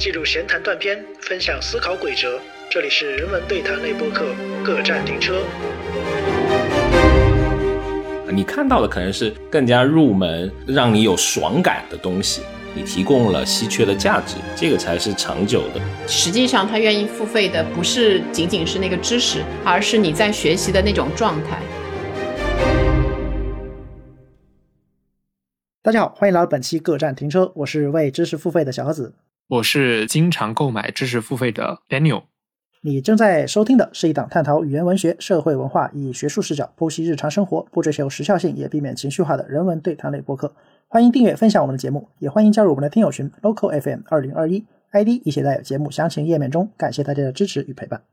记录闲谈断片，分享思考轨哲。这里是人文对谈类播客，各站停车。你看到的可能是更加入门、让你有爽感的东西，你提供了稀缺的价值，这个才是长久的。实际上，他愿意付费的不是仅仅是那个知识，而是你在学习的那种状态。大家好，欢迎来到本期各站停车，我是为知识付费的小盒子，我是经常购买知识付费的 Daniel。你正在收听的是一档探讨语言文学、社会文化，以学术视角剖析日常生活，不追求时效性，也避免情绪化的人文对谈类播客。欢迎订阅、分享我们的节目，也欢迎加入我们的听友群 Local FM 二零二一，ID 一写在节目详情页面中。感谢大家的支持与陪伴。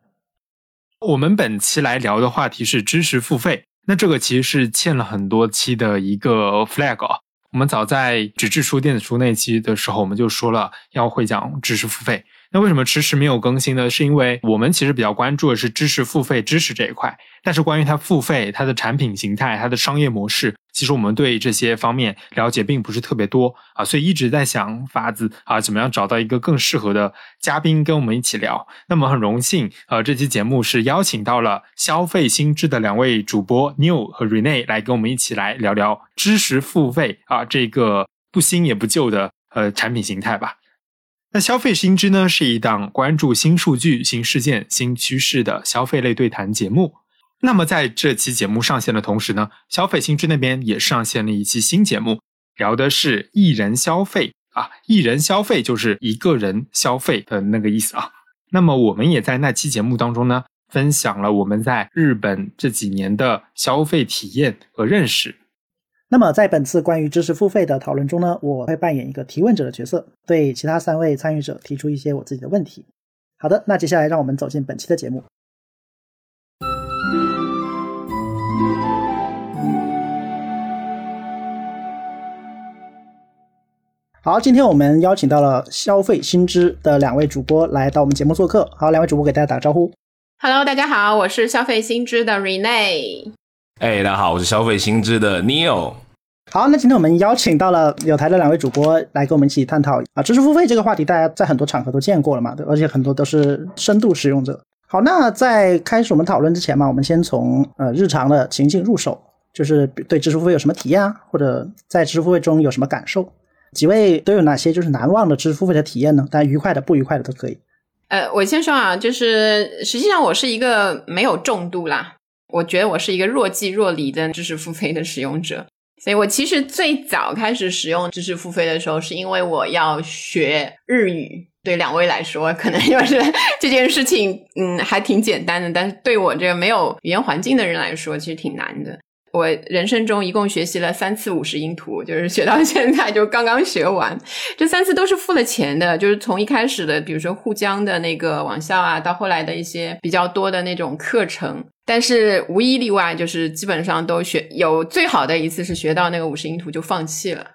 我们本期来聊的话题是知识付费，那这个其实是欠了很多期的一个 flag 啊。我们早在纸质书、电子书那期的时候，我们就说了要会讲知识付费。那为什么迟迟没有更新呢？是因为我们其实比较关注的是知识付费知识这一块，但是关于它付费、它的产品形态、它的商业模式，其实我们对这些方面了解并不是特别多啊，所以一直在想法子啊，怎么样找到一个更适合的嘉宾跟我们一起聊。那么很荣幸，呃，这期节目是邀请到了消费心智的两位主播 New 和 Rene 来跟我们一起来聊聊知识付费啊这个不新也不旧的呃产品形态吧。那消费新知呢，是一档关注新数据、新事件、新趋势的消费类对谈节目。那么在这期节目上线的同时呢，消费新知那边也上线了一期新节目，聊的是一人消费啊，一人消费就是一个人消费的那个意思啊。那么我们也在那期节目当中呢，分享了我们在日本这几年的消费体验和认识。那么，在本次关于知识付费的讨论中呢，我会扮演一个提问者的角色，对其他三位参与者提出一些我自己的问题。好的，那接下来让我们走进本期的节目。好，今天我们邀请到了消费新知的两位主播来到我们节目做客。好，两位主播给大家打个招呼。Hello，大家好，我是消费新知的 Rene。哎，大家好，我是消费新知的 Neil。好，那今天我们邀请到了有台的两位主播来跟我们一起探讨啊，知识付费这个话题，大家在很多场合都见过了嘛，对，而且很多都是深度使用者。好，那在开始我们讨论之前嘛，我们先从呃日常的情境入手，就是对知识付费有什么体验啊，或者在知识付费中有什么感受？几位都有哪些就是难忘的知识付费的体验呢？大家愉快的、不愉快的都可以。呃，我先说啊，就是实际上我是一个没有重度啦。我觉得我是一个若即若离的知识付费的使用者，所以我其实最早开始使用知识付费的时候，是因为我要学日语。对两位来说，可能就是这件事情，嗯，还挺简单的，但是对我这个没有语言环境的人来说，其实挺难的。我人生中一共学习了三次五十音图，就是学到现在就刚刚学完。这三次都是付了钱的，就是从一开始的，比如说沪江的那个网校啊，到后来的一些比较多的那种课程。但是无一例外，就是基本上都学有最好的一次是学到那个五十音图就放弃了，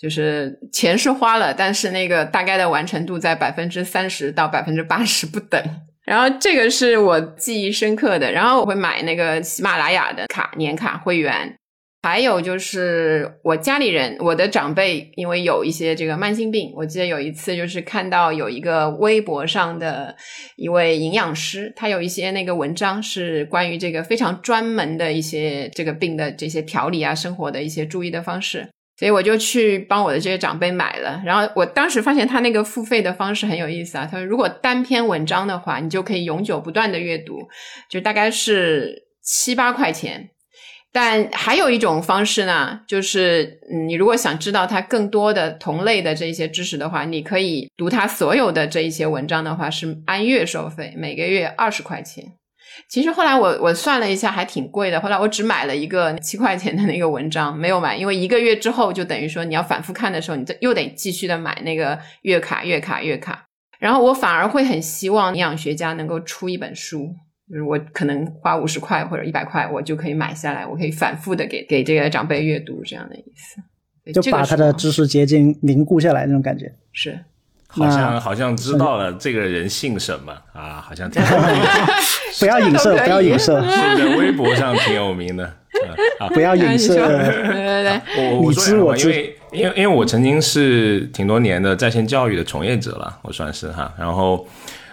就是钱是花了，但是那个大概的完成度在百分之三十到百分之八十不等。然后这个是我记忆深刻的，然后我会买那个喜马拉雅的卡年卡会员，还有就是我家里人，我的长辈因为有一些这个慢性病，我记得有一次就是看到有一个微博上的一位营养师，他有一些那个文章是关于这个非常专门的一些这个病的这些调理啊，生活的一些注意的方式。所以我就去帮我的这些长辈买了，然后我当时发现他那个付费的方式很有意思啊。他说，如果单篇文章的话，你就可以永久不断的阅读，就大概是七八块钱。但还有一种方式呢，就是你如果想知道它更多的同类的这些知识的话，你可以读他所有的这一些文章的话，是按月收费，每个月二十块钱。其实后来我我算了一下，还挺贵的。后来我只买了一个七块钱的那个文章，没有买，因为一个月之后就等于说你要反复看的时候，你又得继续的买那个月卡、月卡、月卡。然后我反而会很希望营养学家能够出一本书，就是我可能花五十块或者一百块，我就可以买下来，我可以反复的给给这个长辈阅读这样的意思，就把他的知识结晶凝固下来那种感觉是。好像好像知道了这个人姓什么啊？好像 不要影射，不要影射，是在微博上挺有名的啊！不要影射，对对对，我我说因为因为因为我曾经是挺多年的在线教育的从业者了，我算是哈。然后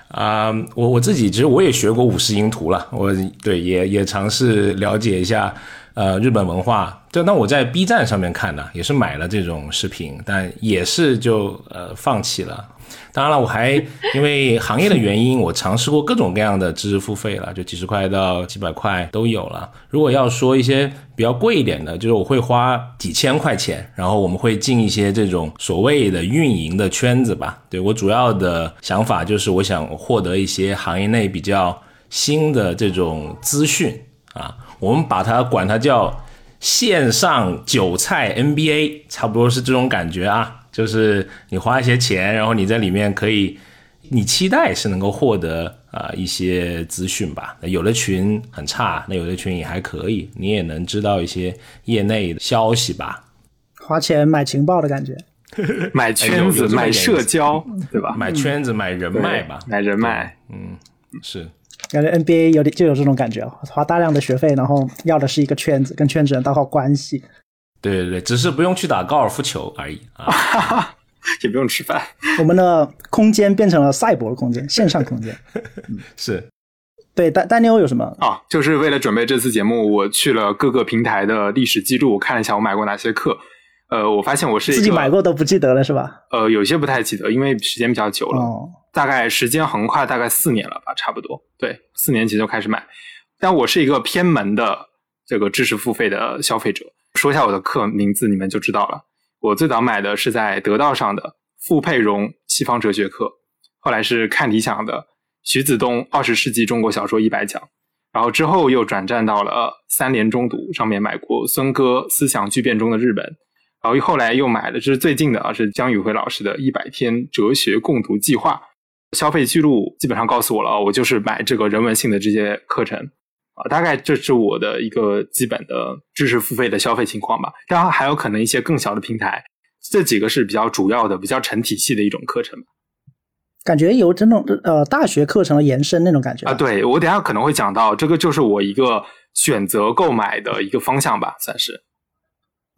啊、我我自己其实我也学过五十音图了，我对也也尝试了解一下呃日本文化。就那我在 B 站上面看的，也是买了这种视频，但也是就呃放弃了。当然了，我还因为行业的原因，我尝试过各种各样的知识付费了，就几十块到几百块都有了。如果要说一些比较贵一点的，就是我会花几千块钱，然后我们会进一些这种所谓的运营的圈子吧。对我主要的想法就是，我想获得一些行业内比较新的这种资讯啊，我们把它管它叫线上韭菜 NBA，差不多是这种感觉啊。就是你花一些钱，然后你在里面可以，你期待是能够获得啊、一些资讯吧。那有的群很差，那有的群也还可以，你也能知道一些业内的消息吧。花钱买情报的感觉。买圈子、买社交，对吧？买圈子、买人脉吧，买人脉。嗯是感觉 NBA 有点就有这种感觉，花大量的学费，然后要的是一个圈子，跟圈子人打好关系。对对对，只是不用去打高尔夫球而已啊。也不用吃饭。我们的空间变成了赛博空间，线上空间。是对，丹丹尼欧有什么？啊，就是为了准备这次节目，我去了各个平台的历史记录，我看了一下我买过哪些课。呃，我发现我是一个自己买过都不记得了是吧？呃，有些不太记得，因为时间比较久了，哦，大概时间横跨大概四年了吧，差不多。对，四年前就开始买。但我是一个偏门的这个知识付费的消费者。说一下我的课名字，你们就知道了。我最早买的是在得道上的傅佩荣西方哲学课，后来是看理想的徐子东二十世纪中国小说一百讲，然后之后又转战到了三联中读上面买过孙哥思想巨变中的日本，然后后来又买了，这是最近的啊，是江宇辉老师的一百天哲学共读计划。消费记录基本上告诉我了，我就是买这个人文性的这些课程啊，大概这是我的一个基本的知识付费的消费情况吧。当然还有可能一些更小的平台，这几个是比较主要的、比较成体系的一种课程感觉有这种呃大学课程的延伸那种感觉啊。对我等下可能会讲到，这个就是我一个选择购买的一个方向吧，算是。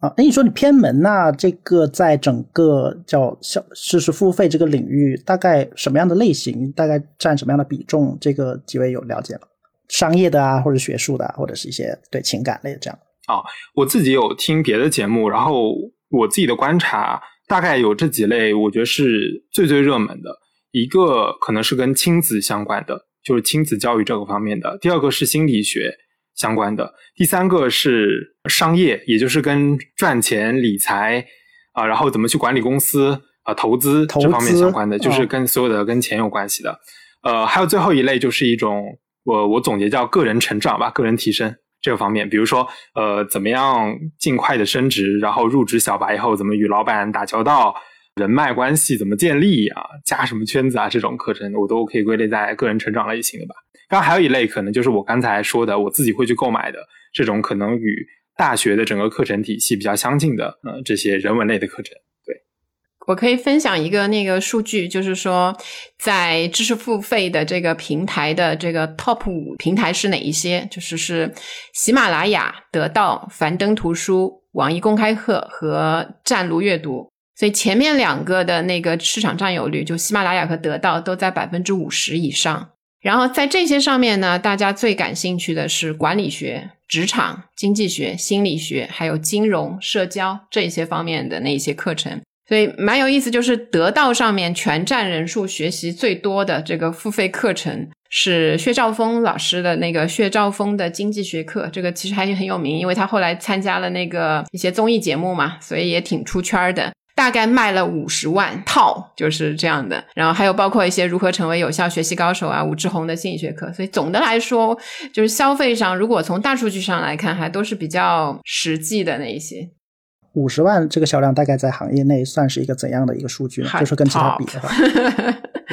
啊，那你说你偏门，那这个在整个叫消知识付费这个领域，大概什么样的类型，大概占什么样的比重？这个几位有了解吗？商业的啊，或者学术的、啊，或者是一些对情感类的这样。啊我自己有听别的节目，然后我自己的观察大概有这几类，我觉得是最最热门的。一个可能是跟亲子相关的，就是亲子教育这个方面的；第二个是心理学相关的；第三个是商业，也就是跟赚钱、理财啊、然后怎么去管理公司啊、投资这方面相关的，就是哦跟所有的跟钱有关系的。呃，还有最后一类就是一种我我总结叫个人成长吧，个人提升这个方面，比如说呃，怎么样尽快的升职，然后入职小白以后怎么与老板打交道，人脉关系怎么建立啊，加什么圈子啊，这种课程我都可以归类在个人成长类型的吧。当然还有一类可能就是我刚才说的，我自己会去购买的这种可能与大学的整个课程体系比较相近的，呃，这些人文类的课程。对我可以分享一个那个数据，就是说，在知识付费的这个平台的这个 top 五平台是哪一些？就是是喜马拉雅、得到、樊登图书、网易公开课和湛卢阅读。所以前面两个的那个市场占有率，就喜马拉雅和得到都在百分之五十以上。然后在这些上面呢，大家最感兴趣的是管理学、职场、经济学、心理学，还有金融、社交这些方面的那些课程。所以蛮有意思，就是得到上面全站人数学习最多的这个付费课程是薛兆丰老师的那个薛兆丰的经济学课，这个其实还是很有名，因为他后来参加了那个一些综艺节目嘛，所以也挺出圈的。大概卖了五十万套，就是这样的。然后还有包括一些如何成为有效学习高手啊，武志红的心理学课。所以总的来说，就是消费上，如果从大数据上来看，还都是比较实际的那一些。五十万这个销量大概在行业内算是一个怎样的一个数据呢？还就是跟其他比的话，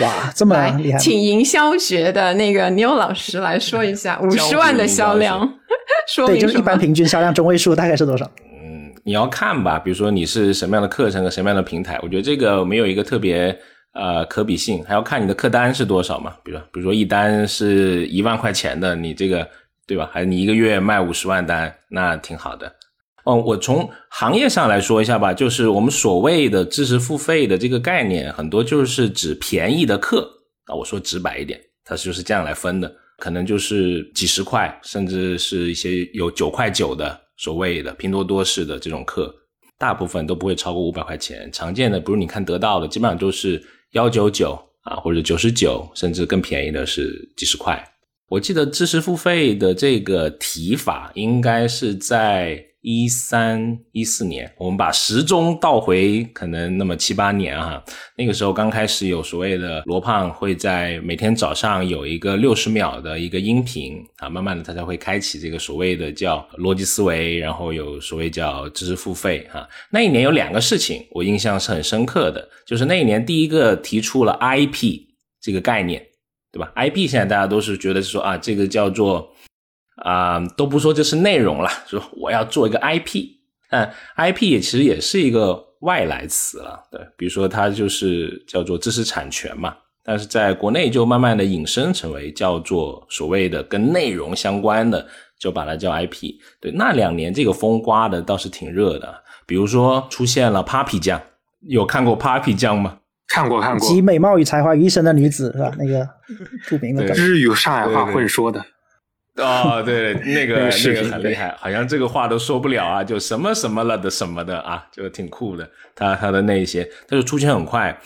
哇，这么来厉害？请营销学的那个牛老师来说一下五十万的销量，说 对，明就是一般平均销量中位数大概是多少？你要看吧，比如说你是什么样的课程和什么样的平台，我觉得这个没有一个特别呃可比性，还要看你的客单是多少嘛。比如比如说一单是一万块钱的，你这个对吧？还你一个月卖五十万单，那挺好的。嗯，我从行业上来说一下吧，就是我们所谓的知识付费的这个概念，很多就是指便宜的课啊。我说直白一点，它就是这样来分的，可能就是几十块，甚至是一些有九块九的所谓的拼多多式的这种课，大部分都不会超过五百块钱。常见的，比如你看得到的，基本上都是幺九九啊，或者九十九，甚至更便宜的是几十块。我记得知识付费的这个提法应该是在。一三一四年，我们把时钟倒回可能那么七八年哈，那个时候刚开始有所谓的罗胖会在每天早上有一个六十秒的一个音频啊，慢慢的他才会开启这个所谓的叫逻辑思维，然后有所谓叫知识付费哈。那一年有两个事情我印象是很深刻的，就是那一年第一个提出了 IP 这个概念，对吧？IP 现在大家都是觉得说啊，这个叫做。啊，都不说这是内容了，说我要做一个 IP，但 IP 也其实也是一个外来词了，对，比如说它就是叫做知识产权嘛，但是在国内就慢慢的引申成为叫做所谓的跟内容相关的，就把它叫 IP。对，那两年这个风刮的倒是挺热的，比如说出现了 Papi 酱，有看过 Papi 酱吗？看过看过，集美貌与才华于一身的女子是吧？那个著名的日语上海话混说的。哦，对，那个 那个很厉害，好像这个话都说不了啊，就什么什么了的什么的啊，就挺酷的。他他的那些，他就出圈很快。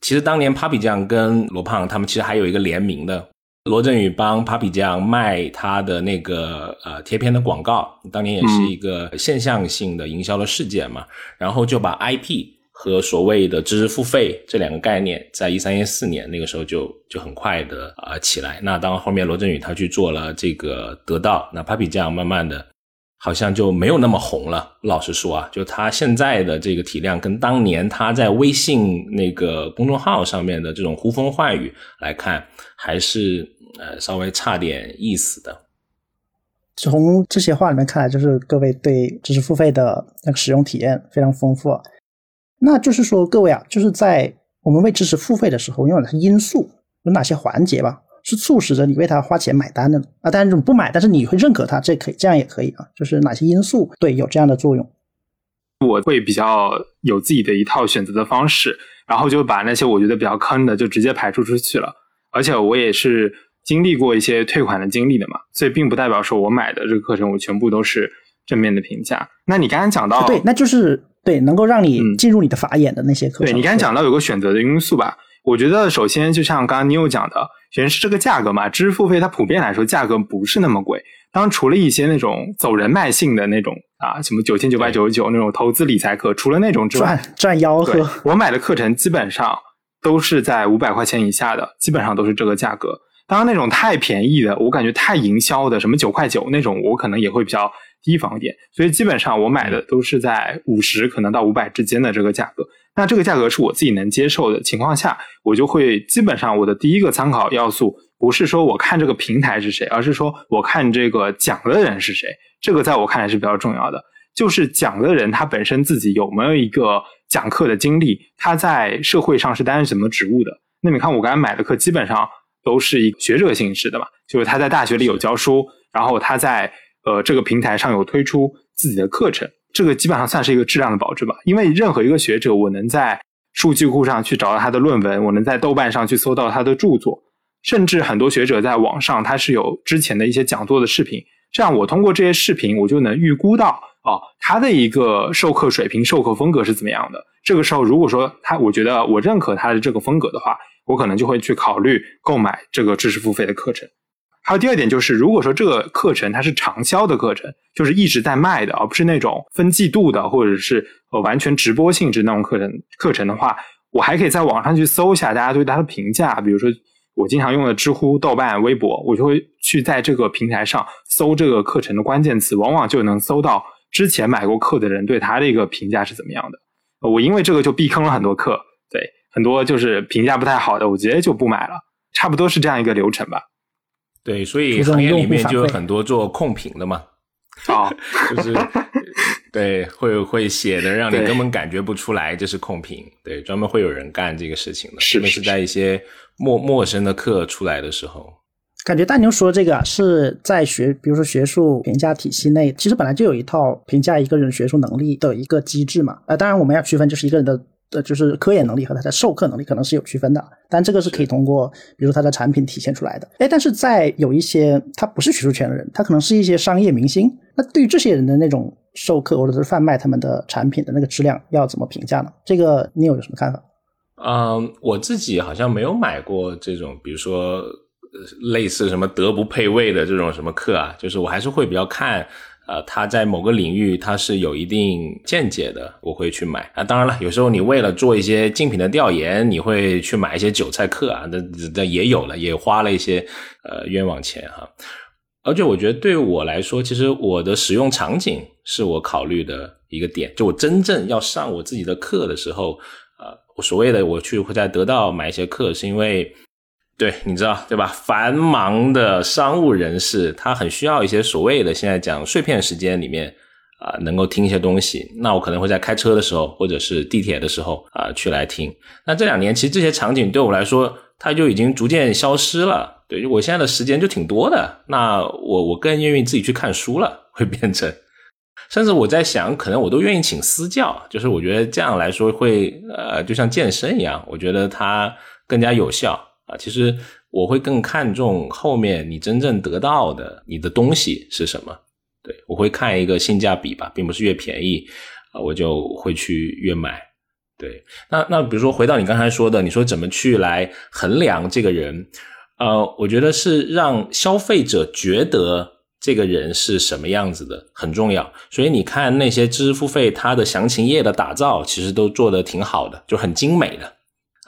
其实当年 Papi 酱跟罗胖他们其实还有一个联名的，罗振宇帮 Papi 酱卖他的那个呃贴片的广告，当年也是一个现象性的营销的事件嘛，然后就把 IP。和所谓的知识付费这两个概念，在一三一四年那个时候就就很快的啊起来。那当后面罗振宇他去做了这个得到，那 Papi 酱慢慢的，好像就没有那么红了。老实说啊，就他现在的这个体量，跟当年他在微信那个公众号上面的这种呼风唤雨来看，还是呃稍微差点意思的。从这些话里面看来，就是各位对知识付费的那个使用体验非常丰富。那就是说，各位啊，就是在我们为知识付费的时候，有哪些因素，有哪些环节吧，是促使着你为它花钱买单的呢？啊，当然这种不买，但是你会认可它，这可以，这样也可以啊。就是哪些因素对有这样的作用？我会比较有自己的一套选择的方式，然后就把那些我觉得比较坑的就直接排除出去了。而且我也是经历过一些退款的经历的嘛，所以并不代表说我买的这个课程我全部都是正面的评价。那你刚刚讲到，对，那就是。对，能够让你进入你的法眼的那些课程。对你刚才讲到有个选择的因素吧，我觉得首先就像刚刚你有讲的，首先是这个价格嘛，知识付费它普遍来说价格不是那么贵。当然，除了一些那种走人脉性的那种啊，什么九千九百九十九那种投资理财课，除了那种之外，赚赚吆喝。我买的课程基本上都是在五百块钱以下的，基本上都是这个价格。当然，那种太便宜的，我感觉太营销的，什么九块九那种，我可能也会比较。提防一点，所以基本上我买的都是在五十可能到五百之间的这个价格。那这个价格是我自己能接受的情况下，我就会基本上我的第一个参考要素不是说我看这个平台是谁，而是说我看这个讲的人是谁。这个在我看来是比较重要的，就是讲的人他本身自己有没有一个讲课的经历，他在社会上是担任什么职务的。那你看我刚才买的课基本上都是一学者性质的嘛，就是他在大学里有教书，然后他在。呃，这个平台上有推出自己的课程，这个基本上算是一个质量的保证吧。因为任何一个学者，我能在数据库上去找到他的论文，我能在豆瓣上去搜到他的著作，甚至很多学者在网上他是有之前的一些讲座的视频，这样我通过这些视频，我就能预估到哦，他的一个授课水平、授课风格是怎么样的。这个时候，如果说他，我觉得我认可他的这个风格的话，我可能就会去考虑购买这个知识付费的课程。还有第二点就是，如果说这个课程它是长销的课程，就是一直在卖的，而不是那种分季度的，或者是呃完全直播性质那种课程课程的话，我还可以在网上去搜一下大家对它的评价。比如说我经常用的知乎、豆瓣、微博，我就会去在这个平台上搜这个课程的关键词，往往就能搜到之前买过课的人对它的一个评价是怎么样的。我因为这个就避坑了很多课，对很多就是评价不太好的，我直接就不买了。差不多是这样一个流程吧。对，所以行业里面就有很多做控评的嘛，啊，就是对，会会写的让你根本感觉不出来这是控评，对，专门会有人干这个事情的，特别是在一些陌陌生的课出来的时候，感觉大牛说这个啊，是在学，比如说学术评价体系内，其实本来就有一套评价一个人学术能力的一个机制嘛。呃，当然我们要区分，就是一个人的呃，就是科研能力和他的授课能力可能是有区分的，但这个是可以通过，比如他的产品体现出来的。哎，但是在有一些他不是学术圈的人，他可能是一些商业明星，那对于这些人的那种授课或者是贩卖他们的产品的那个质量，要怎么评价呢？这个你有什么看法？嗯，我自己好像没有买过这种，比如说类似什么德不配位的这种什么课啊，就是我还是会比较看，呃，他在某个领域他是有一定见解的，我会去买啊。当然了，有时候你为了做一些竞品的调研，你会去买一些韭菜课啊，那那也有了，也花了一些呃冤枉钱哈。而且我觉得对我来说，其实我的使用场景是我考虑的一个点，就我真正要上我自己的课的时候。呃所谓的我去会在得到买一些课，是因为对你知道对吧？繁忙的商务人士，他很需要一些所谓的现在讲碎片时间里面啊，能够听一些东西。那我可能会在开车的时候，或者是地铁的时候啊，去来听。那这两年其实这些场景对我来说，它就已经逐渐消失了。对我现在的时间就挺多的，那我我更愿意自己去看书了，会变成。甚至我在想，可能我都愿意请私教，就是我觉得这样来说会，呃，就像健身一样，我觉得它更加有效啊。其实我会更看重后面你真正得到的你的东西是什么。对我会看一个性价比吧，并不是越便宜啊，我就会去越买。对，那那比如说回到你刚才说的，你说怎么去来衡量这个人？呃，我觉得是让消费者觉得。这个人是什么样子的很重要，所以你看那些知识付费，它的详情页的打造其实都做得挺好的，就很精美的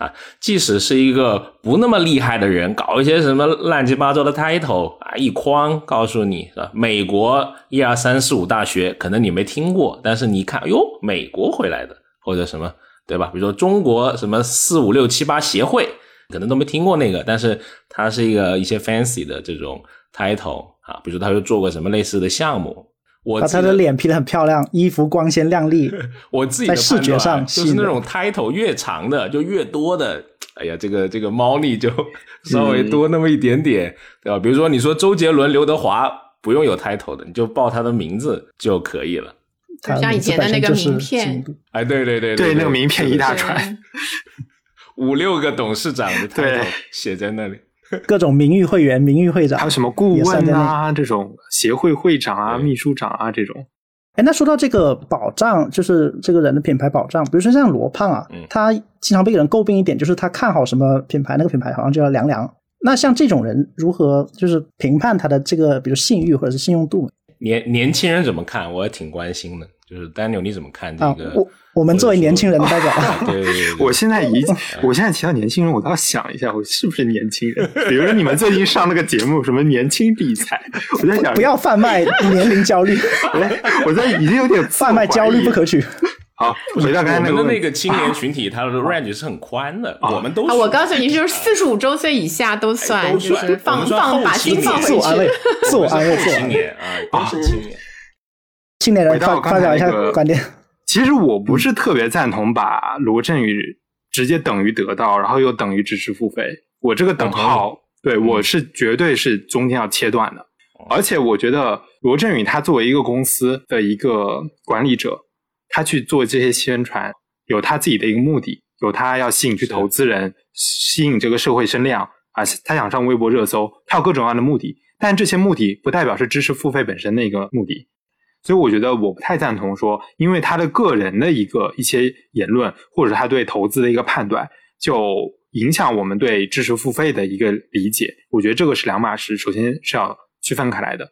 啊。即使是一个不那么厉害的人，搞一些什么乱七八糟的 title 啊，一筐告诉你是吧？美国一二三四五大学，可能你没听过，但是你看，哟，美国回来的或者什么，对吧？比如说中国什么四五六七八协会，可能都没听过那个，但是它是一个一些 fancy 的这种 title。啊，比如他又做过什么类似的项目，我把他的脸 P 的很漂亮，衣服光鲜亮丽。我自己在视觉上就是那种 title 越长的就越多的，哎呀，这个这个猫腻就 稍微多那么一点点，对吧？比如说你说周杰伦、刘德华不用有 title 的，你就报他的名字就可以了，像以前的那个名片，哎，对对对对，那个名片一大串，五六个董事长的 title 写在那里。各种名誉会员、名誉会长，还有什么顾问啊，这种协会会长啊、秘书长啊这种。哎，那说到这个保障，就是这个人的品牌保障，比如说像罗胖啊，他经常被人诟病一点，就是他看好什么品牌，那个品牌好像就要凉凉。那像这种人，如何就是评判他的这个，比如信誉或者是信用度？年年轻人怎么看？我也挺关心的。就是 Daniel，你怎么看这个？我我们作为年轻人的代表，对对对，我现在一，我现在提到年轻人，我倒要想一下，我是不是年轻人？比如说你们最近上那个节目，什么年轻理财，我在想，不要贩卖年龄焦虑，我在已经有点 贩卖焦虑不可取。好，回到刚才那个那个青年群体，他的 range 是很宽的，我们都，我告诉你，就是四十五周岁以下都算，就是放放把心放回去，自我安慰，自我安慰，青年啊，都是青年。青年人发发表一下观点。其实我不是特别赞同把罗振宇直接等于得到，然后又等于支持付费。我这个等号，对我是绝对是中间要切断的。而且我觉得罗振宇他作为一个公司的一个管理者，他去做这些宣传，有他自己的一个目的，有他要吸引去投资人，吸引这个社会声量啊，他想上微博热搜，他有各种各样的目的。但这些目的不代表是知识付费本身的一个目的。所以我觉得我不太赞同说，因为他的个人的一个一些言论，或者他对投资的一个判断，就影响我们对知识付费的一个理解。我觉得这个是两码事，首先是要区分开来的。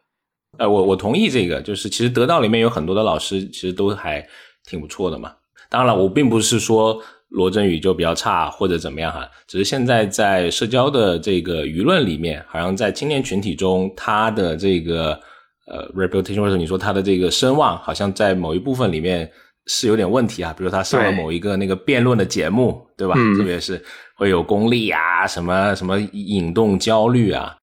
呃，我我同意这个，就是其实得到里面有很多的老师，其实都还挺不错的嘛。当然了，我并不是说罗振宇就比较差或者怎么样哈，只是现在在社交的这个舆论里面，好像在青年群体中，他的这个。呃，reputation 或者你说他的这个声望，好像在某一部分里面是有点问题啊。比如他上了某一个那个辩论的节目，对吧？特别是会有功利啊，什么什么引动焦虑啊。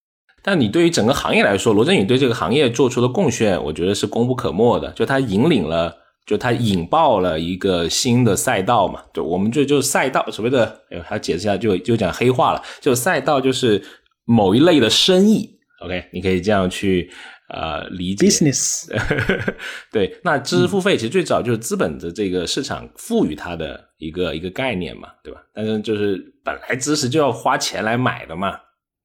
但你对于整个行业来说，罗振宇对这个行业做出的贡献，我觉得是功不可没的。就他引领了，就他引爆了一个新的赛道嘛。就我们就就赛道所谓的，哎，还解释一下，就就讲黑话了。就赛道就是某一类的生意。OK，你可以这样去呃理解。business 对，那知识付费其实最早就是资本的这个市场赋予它的一个一个概念嘛，对吧？但是就是本来知识就要花钱来买的嘛，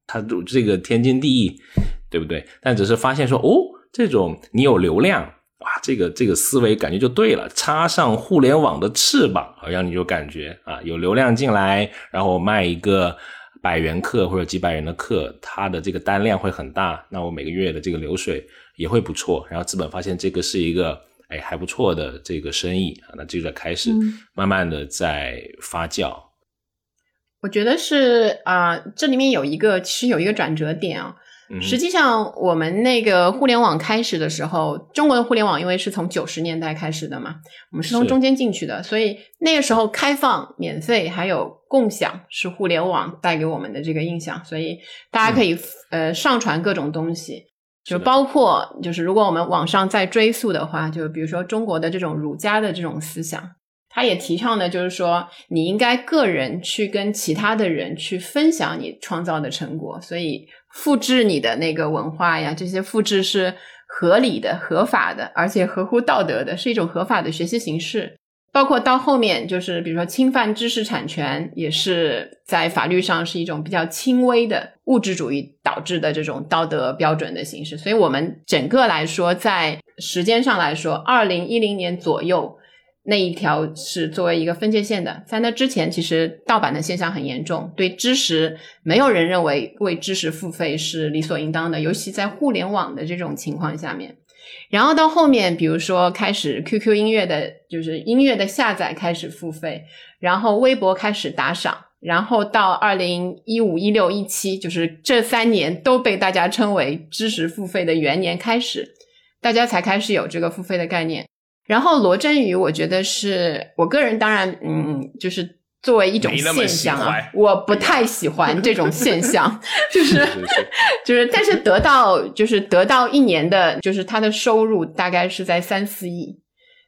它这个天经地义，对不对？但只是发现说，哦，这种你有流量，哇，这个这个思维感觉就对了，插上互联网的翅膀，好像你就感觉啊，有流量进来，然后卖一个。百元课或者几百元的课，它的这个单量会很大，那我每个月的这个流水也会不错。然后资本发现这个是一个哎还不错的这个生意啊，那就在开始慢慢的在发酵。我觉得是啊、这里面有一个其实有一个转折点啊。嗯实际上，我们那个互联网开始的时候，中国的互联网因为是从九十年代开始的嘛，我们是从中间进去的，所以那个时候开放、免费还有共享是互联网带给我们的这个印象，所以大家可以、呃上传各种东西，就包括就是如果我们往上再追溯的话，就比如说中国的这种儒家的这种思想，他也提倡的就是说，你应该个人去跟其他的人去分享你创造的成果，所以复制你的那个文化呀，这些复制是合理的、合法的，而且合乎道德的，是一种合法的学习形式。包括到后面，就是比如说侵犯知识产权，也是在法律上是一种比较轻微的物质主义导致的这种道德标准的形式。所以，我们整个来说，在时间上来说，二零一零年左右那一条是作为一个分界线的。在那之前，其实盗版的现象很严重，对知识没有人认为为知识付费是理所应当的，尤其在互联网的这种情况下面。然后到后面，比如说开始 QQ 音乐的，就是音乐的下载开始付费，然后微博开始打赏，然后到二零一五、一六、一七，就是这三年都被大家称为知识付费的元年开始，大家才开始有这个付费的概念。然后罗振宇，我觉得是我个人当然，嗯，就是作为一种现象啊，我不太喜欢这种现象，就是就是，但是得到就是得到一年的，就是他的收入大概是在三四亿，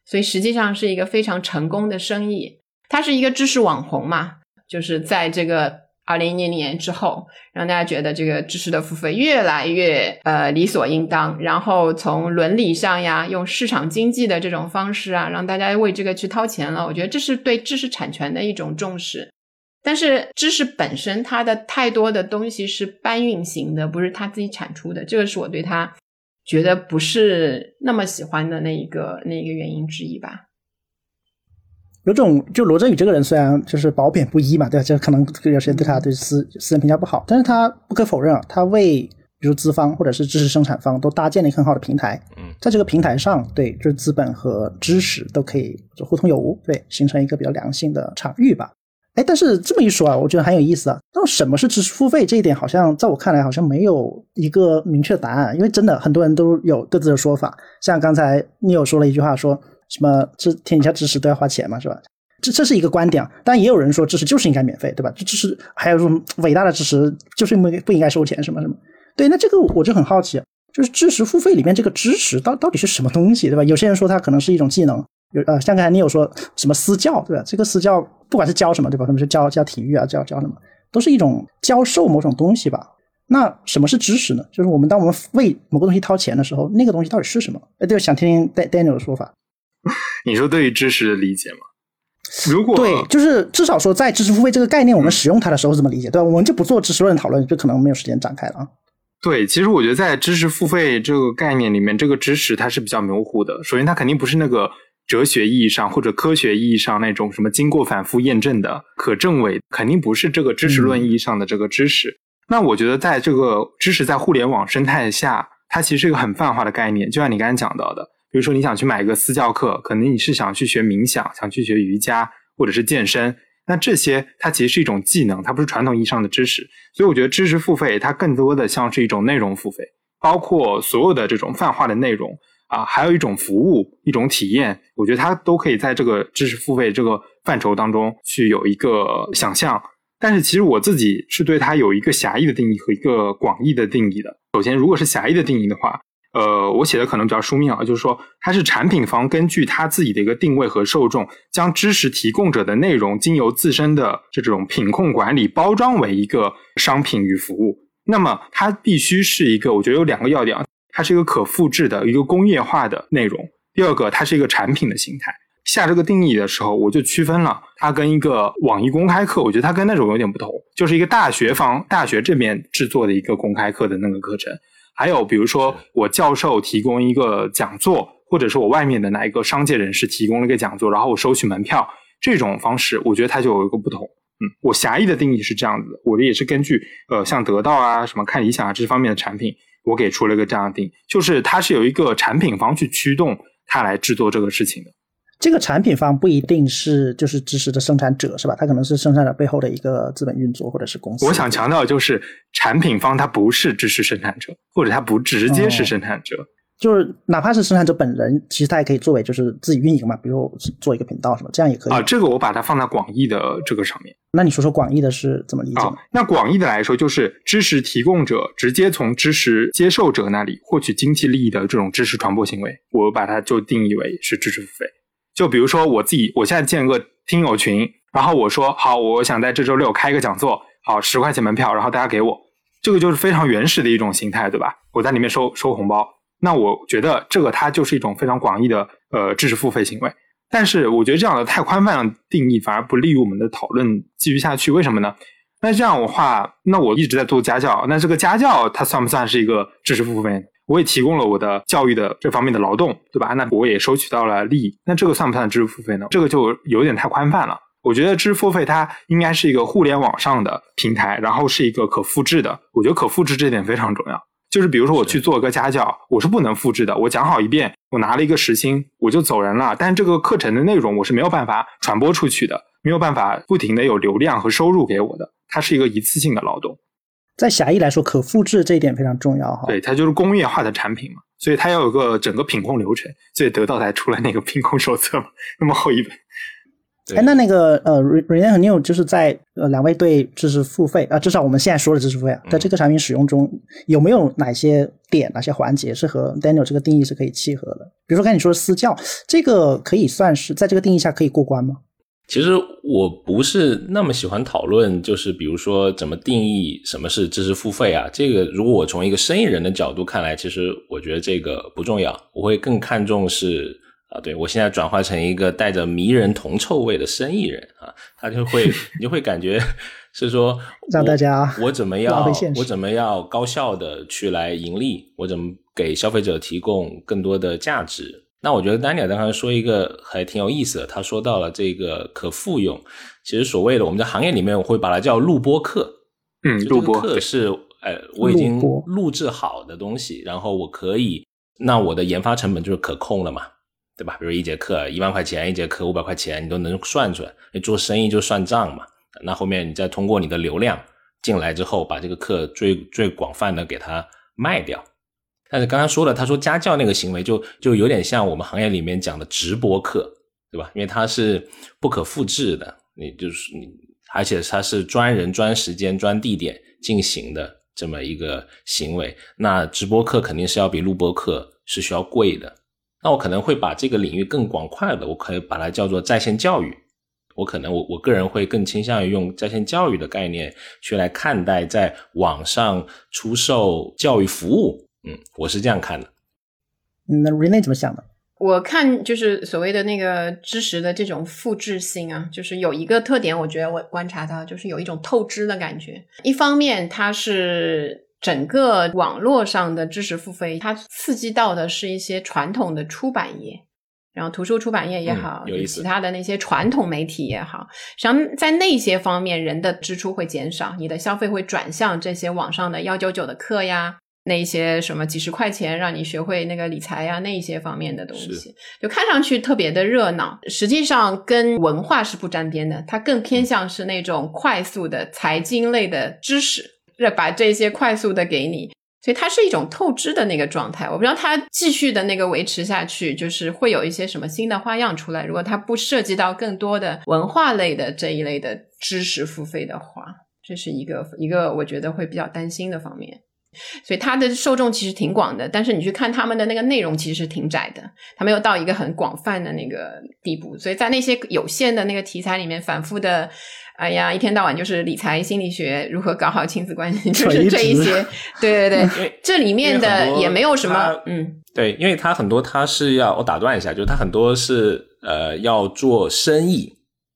所以实际上是一个非常成功的生意。他是一个知识网红嘛，就是在这个二零一零年之后，让大家觉得这个知识的付费越来越呃理所应当，然后从伦理上呀，用市场经济的这种方式啊，让大家为这个去掏钱了。我觉得这是对知识产权的一种重视。但是知识本身，它的太多的东西是搬运型的，不是他自己产出的，这个是我对他觉得不是那么喜欢的那一个那一个原因之一吧。有种就罗振宇这个人虽然就是褒贬不一嘛，对吧？就可能有些人对他对私私人评价不好，但是他不可否认啊，他为比如资方或者是知识生产方都搭建了一个很好的平台。嗯，在这个平台上，对，就是资本和知识都可以就互通有无，对，形成一个比较良性的场域吧。哎，但是这么一说啊，我觉得很有意思啊。那么什么是知识付费这一点，好像在我看来好像没有一个明确答案，因为真的很多人都有各自的说法。像刚才你有说了一句话说。什么知天下知识都要花钱嘛，是吧？这这是一个观点，但也有人说知识就是应该免费，对吧？这知识还有什么伟大的知识就是不不应该收钱，什么什么？对，那这个我就很好奇，就是知识付费里面这个知识到到底是什么东西，对吧？有些人说它可能是一种技能，有呃，像刚才你有说什么私教，对吧？这个私教不管是教什么，对吧？他们是教教体育啊，教教什么，都是一种教授某种东西吧。那什么是知识呢？就是我们当我们为某个东西掏钱的时候，那个东西到底是什么？哎，对，想听听 Daniel 的说法。你说对于知识的理解吗？如果对，就是至少说在知识付费这个概念，我们使用它的时候怎么理解，对吧？我们就不做知识论讨论，就可能没有时间展开了啊。对，其实我觉得在知识付费这个概念里面，这个知识它是比较模糊的。首先，它肯定不是那个哲学意义上或者科学意义上那种什么经过反复验证的可证伪，肯定不是这个知识论意义上的这个知识。那我觉得在这个知识在互联网生态下，它其实是一个很泛化的概念，就像你刚才讲到的。比如说，你想去买一个私教课，可能你是想去学冥想，想去学瑜伽，或者是健身。那这些它其实是一种技能，它不是传统意义上的知识。所以我觉得知识付费它更多的像是一种内容付费，包括所有的这种泛化的内容啊，还有一种服务、一种体验，我觉得它都可以在这个知识付费这个范畴当中去有一个想象。但是其实我自己是对它有一个狭义的定义和一个广义的定义的。首先，如果是狭义的定义的话，呃，我写的可能比较书面啊，就是说它是产品方根据它自己的一个定位和受众，将知识提供者的内容经由自身的这种品控管理包装为一个商品与服务。那么它必须是一个，我觉得有两个要点啊，它是一个可复制的一个工业化的内容。第二个，它是一个产品的形态。下这个定义的时候，我就区分了它跟一个网易公开课，我觉得它跟那种有点不同，就是一个大学方大学这边制作的一个公开课的那个课程。还有比如说，我教授提供一个讲座，或者是我外面的哪一个商界人士提供了一个讲座，然后我收取门票，这种方式，我觉得它就有一个不同。嗯，我狭义的定义是这样子的，我的也是根据呃像得到啊、什么看理想啊这方面的产品，我给出了一个这样的定义，就是它是有一个产品方去驱动它来制作这个事情的。这个产品方不一定是就是知识的生产者是吧？它可能是生产者背后的一个资本运作或者是公司。我想强调的就是产品方它不是知识生产者，或者它不直接是生产者。就是哪怕是生产者本人，其实他也可以作为就是自己运营嘛，比如做一个频道什么，这样也可以啊。这个我把它放在广义的这个上面。那你说说广义的是怎么理解？啊，那广义的来说，就是知识提供者直接从知识接受者那里获取经济利益的这种知识传播行为，我把它就定义为是知识付费。就比如说我自己，我现在建个听友群，然后我说好，我想在这周六开一个讲座，好，十块钱门票，然后大家给我，这个就是非常原始的一种形态，对吧？我在里面收收红包，那我觉得这个它就是一种非常广义的呃知识付费行为。但是我觉得这样的太宽泛的定义反而不利于我们的讨论继续下去，为什么呢？那这样的话，那我一直在做家教，那这个家教它算不算是一个知识付费？我也提供了我的教育的这方面的劳动，对吧？那我也收取到了利益，那这个算不算知识付费呢？这个就有点太宽泛了。我觉得知识付费它应该是一个互联网上的平台，然后是一个可复制的。我觉得可复制这点非常重要。就是比如说我去做一个家教，我是不能复制的。我讲好一遍，我拿了一个时薪，我就走人了。但这个课程的内容我是没有办法传播出去的，没有办法不停的有流量和收入给我的。它是一个一次性的劳动。在狭义来说，可复制这一点非常重要哈。对，它就是工业化的产品嘛，所以它要有个整个品控流程，所以得到才出来那个品控手册嘛，那么厚一本。哎，那那个呃，Rene 和 New 就是在呃两位对知识付费啊，至少我们现在说的知识付费啊，在这个产品使用中有没有哪些点、哪些环节是和 Daniel 这个定义是可以契合的？比如说刚才你说的私教，这个可以算是在这个定义下可以过关吗？其实我不是那么喜欢讨论，就是比如说怎么定义什么是知识付费啊？这个如果我从一个生意人的角度看来，其实我觉得这个不重要，我会更看重是啊，对我现在转化成一个带着迷人铜臭味的生意人啊，他就会 你就会感觉是说 让大家我怎么 样我怎么样高效的去来盈利，我怎么给消费者提供更多的价值。那我觉得丹尼尔刚才说一个还挺有意思的，他说到了这个可复用，其实所谓的我们在行业里面我会把它叫录播课，嗯，录播课是呃我已经录制好的东西，然后我可以，那我的研发成本就是可控了嘛，对吧？比如一节课一万块钱，一节课五百块钱，你都能算出来。你做生意就算账嘛，那后面你再通过你的流量进来之后，把这个课最最广泛的给它卖掉。但是刚刚说了，他说家教那个行为就就有点像我们行业里面讲的直播课，对吧？因为它是不可复制的，你就是你，而且它是专人、专时间、专地点进行的这么一个行为。那直播课肯定是要比录播课是需要贵的。那我可能会把这个领域更广泛的，我可以把它叫做在线教育。我可能我我个人会更倾向于用在线教育的概念去来看待在网上出售教育服务。嗯，我是这样看的。那 Rene 怎么想的？我看就是所谓的那个知识的这种复制性啊，就是有一个特点，我觉得我观察到就是有一种透支的感觉。一方面，它是整个网络上的知识付费，它刺激到的是一些传统的出版业，然后图书出版业也好，有其他的那些传统媒体也好，实际上在那些方面，人的支出会减少，你的消费会转向这些网上的幺九九的课呀。那一些什么几十块钱让你学会那个理财呀，那一些方面的东西，就看上去特别的热闹，实际上跟文化是不沾边的，它更偏向是那种快速的财经类的知识，把这些快速的给你，所以它是一种透支的那个状态。我不知道它继续的那个维持下去，就是会有一些什么新的花样出来。如果它不涉及到更多的文化类的这一类的知识付费的话，这是一个一个我觉得会比较担心的方面。所以它的受众其实挺广的，但是你去看他们的那个内容其实是挺窄的，它没有到一个很广泛的那个地步。所以在那些有限的那个题材里面，反复的哎呀，一天到晚就是理财心理学，如何搞好亲子关系，就是这一些。对对对，这里面的也没有什么，嗯，对，因为他很多他是要我打断一下，就是他很多是呃要做生意，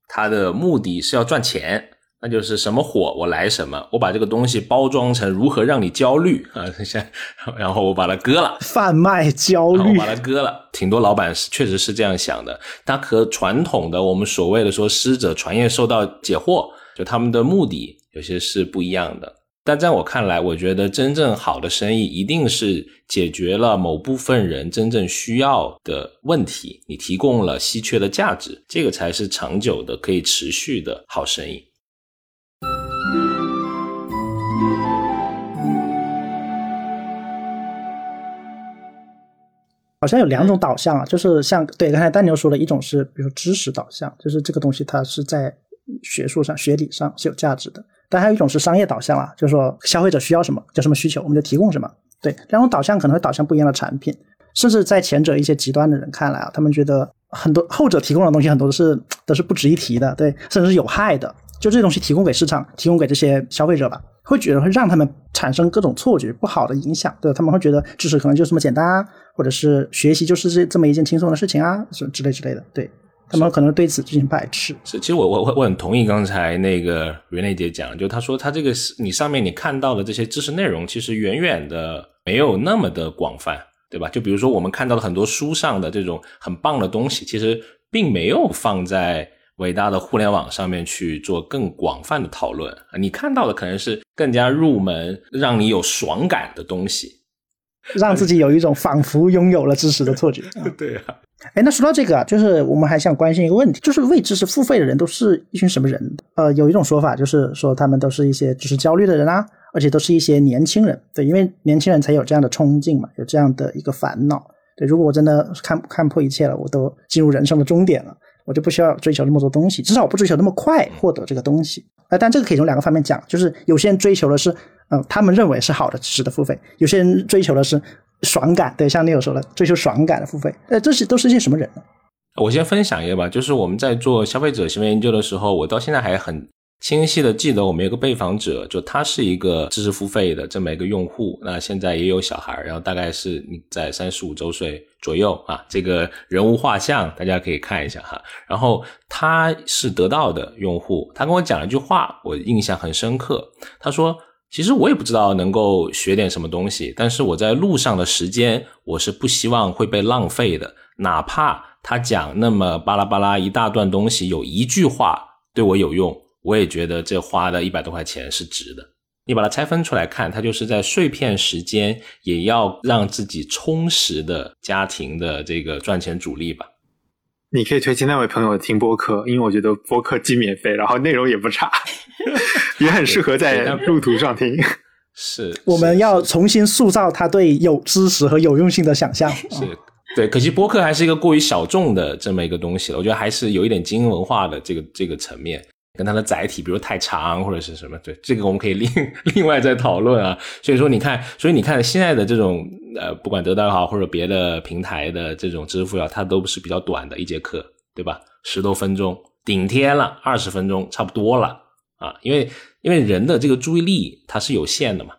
他的目的是要赚钱。那就是什么火我来什么，我把这个东西包装成如何让你焦虑啊，然后我把它割了，贩卖焦虑，我把它割了。挺多老板是确实是这样想的，他和传统的我们所谓的说师者传业受到解惑，就他们的目的有些是不一样的。但在我看来，我觉得真正好的生意一定是解决了某部分人真正需要的问题，你提供了稀缺的价值，这个才是长久的可以持续的好生意。好像有两种导向啊，就是像对刚才丹牛说的一种是，比如说知识导向，就是这个东西它是在学术上、学理上是有价值的；但还有一种是商业导向啊，就是说消费者需要什么，叫什么需求，我们就提供什么。对，两种导向可能会导向不一样的产品，甚至在前者一些极端的人看来啊，他们觉得很多后者提供的东西很多都是都是不值一提的，对，甚至是有害的。就这东西提供给市场，提供给这些消费者吧，会觉得会让他们产生各种错觉，不好的影响，对他们会觉得知识可能就这么简单啊，或者是学习就是这这么一件轻松的事情啊，是之类之类的，对他们可能对此进行排斥。是，其实我我我很同意刚才那个袁磊姐讲，就他说他这个你上面你看到的这些知识内容，其实远远的没有那么的广泛，对吧？就比如说我们看到了很多书上的这种很棒的东西，其实并没有放在。伟大的互联网上面去做更广泛的讨论你看到的可能是更加入门，让你有爽感的东西，让自己有一种仿佛拥有了知识的错觉。对啊，哎，那说到这个啊，就是我们还想关心一个问题，就是为知识付费的人都是一群什么人？呃，有一种说法就是说他们都是一些知识焦虑的人啊，而且都是一些年轻人。对，因为年轻人才有这样的冲劲嘛，有这样的一个烦恼。对，如果我真的看看破一切了，我都进入人生的终点了。我就不需要追求那么多东西，至少我不追求那么快获得这个东西。呃，但这个可以从两个方面讲，就是有些人追求的是，嗯，他们认为是好的知识的付费；有些人追求的是爽感，对，像你有说的，追求爽感的付费。呃，这些都是一些什么人呢？我先分享一个吧，就是我们在做消费者行为研究的时候，我到现在还很。清晰的记得，我们有个被访者，就他是一个知识付费的这么一个用户，那现在也有小孩，然后大概是在三十五周岁左右啊，这个人物画像大家可以看一下哈。然后他是得到的用户，他跟我讲了一句话，我印象很深刻。他说：“其实我也不知道能够学点什么东西，但是我在路上的时间，我是不希望会被浪费的，哪怕他讲那么巴拉巴拉一大段东西，有一句话对我有用。”我也觉得这花的一百多块钱是值的。你把它拆分出来看，它就是在碎片时间也要让自己充实的家庭的这个赚钱主力吧。你可以推荐那位朋友听播客，因为我觉得播客既免费，然后内容也不差，也很适合在路途上听。是，我们要重新塑造他对有知识和有用性的想象。是对，可惜播客还是一个过于小众的这么一个东西了。我觉得还是有一点精英文化的这个这个层面。跟它的载体，比如太长或者是什么，对这个我们可以另另外再讨论啊。所以说，你看，所以你看现在的这种呃，不管得到也好，或者别的平台的这种支付啊，它都是比较短的一节课，对吧？十多分钟，顶天了二十分钟，差不多了啊。因为因为人的这个注意力它是有限的嘛。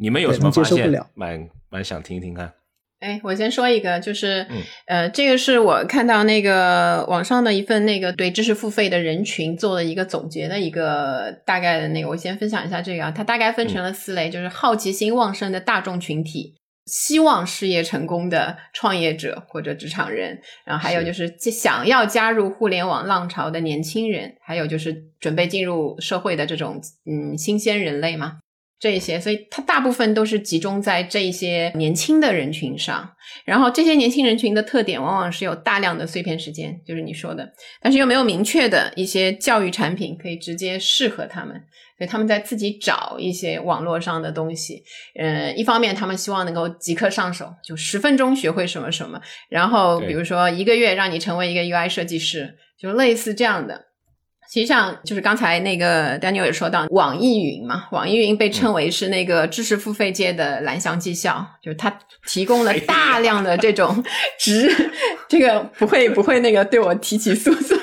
你们有什么发现？蛮蛮想听听看。哎，我先说一个，就是，呃，这个是我看到那个网上的一份那个对知识付费的人群做的一个总结的一个大概的那个，我先分享一下这个啊，它大概分成了四类，就是好奇心旺盛的大众群体，希望事业成功的创业者或者职场人，然后还有就是想要加入互联网浪潮的年轻人，还有就是准备进入社会的这种嗯新鲜人类嘛。这一些，所以它大部分都是集中在这一些年轻的人群上。然后这些年轻人群的特点，往往是有大量的碎片时间，就是你说的，但是又没有明确的一些教育产品可以直接适合他们，所以他们在自己找一些网络上的东西。嗯，一方面他们希望能够即刻上手，就十分钟学会什么什么，然后比如说一个月让你成为一个 UI 设计师，就类似这样的。实际上，就是刚才那个 Daniel 也说到，网易云嘛，网易云被称为是那个知识付费界的蓝翔技校，就是它提供了大量的这种值，这个不会不会那个对我提起诉讼？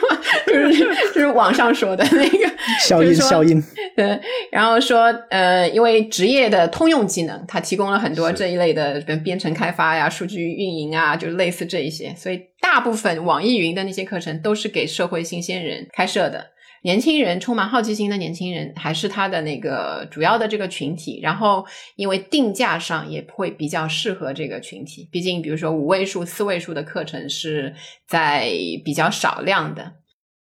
就是就是网上说的那个效应效应。对，然后说呃，因为职业的通用技能，它提供了很多这一类的，比如编程开发呀、数据运营啊，就是类似这一些，所以大部分网易云的那些课程都是给社会新鲜人开设的。年轻人充满好奇心的年轻人，还是他的那个主要的这个群体。然后，因为定价上也会比较适合这个群体。毕竟，比如说五位数、四位数的课程是在比较少量的。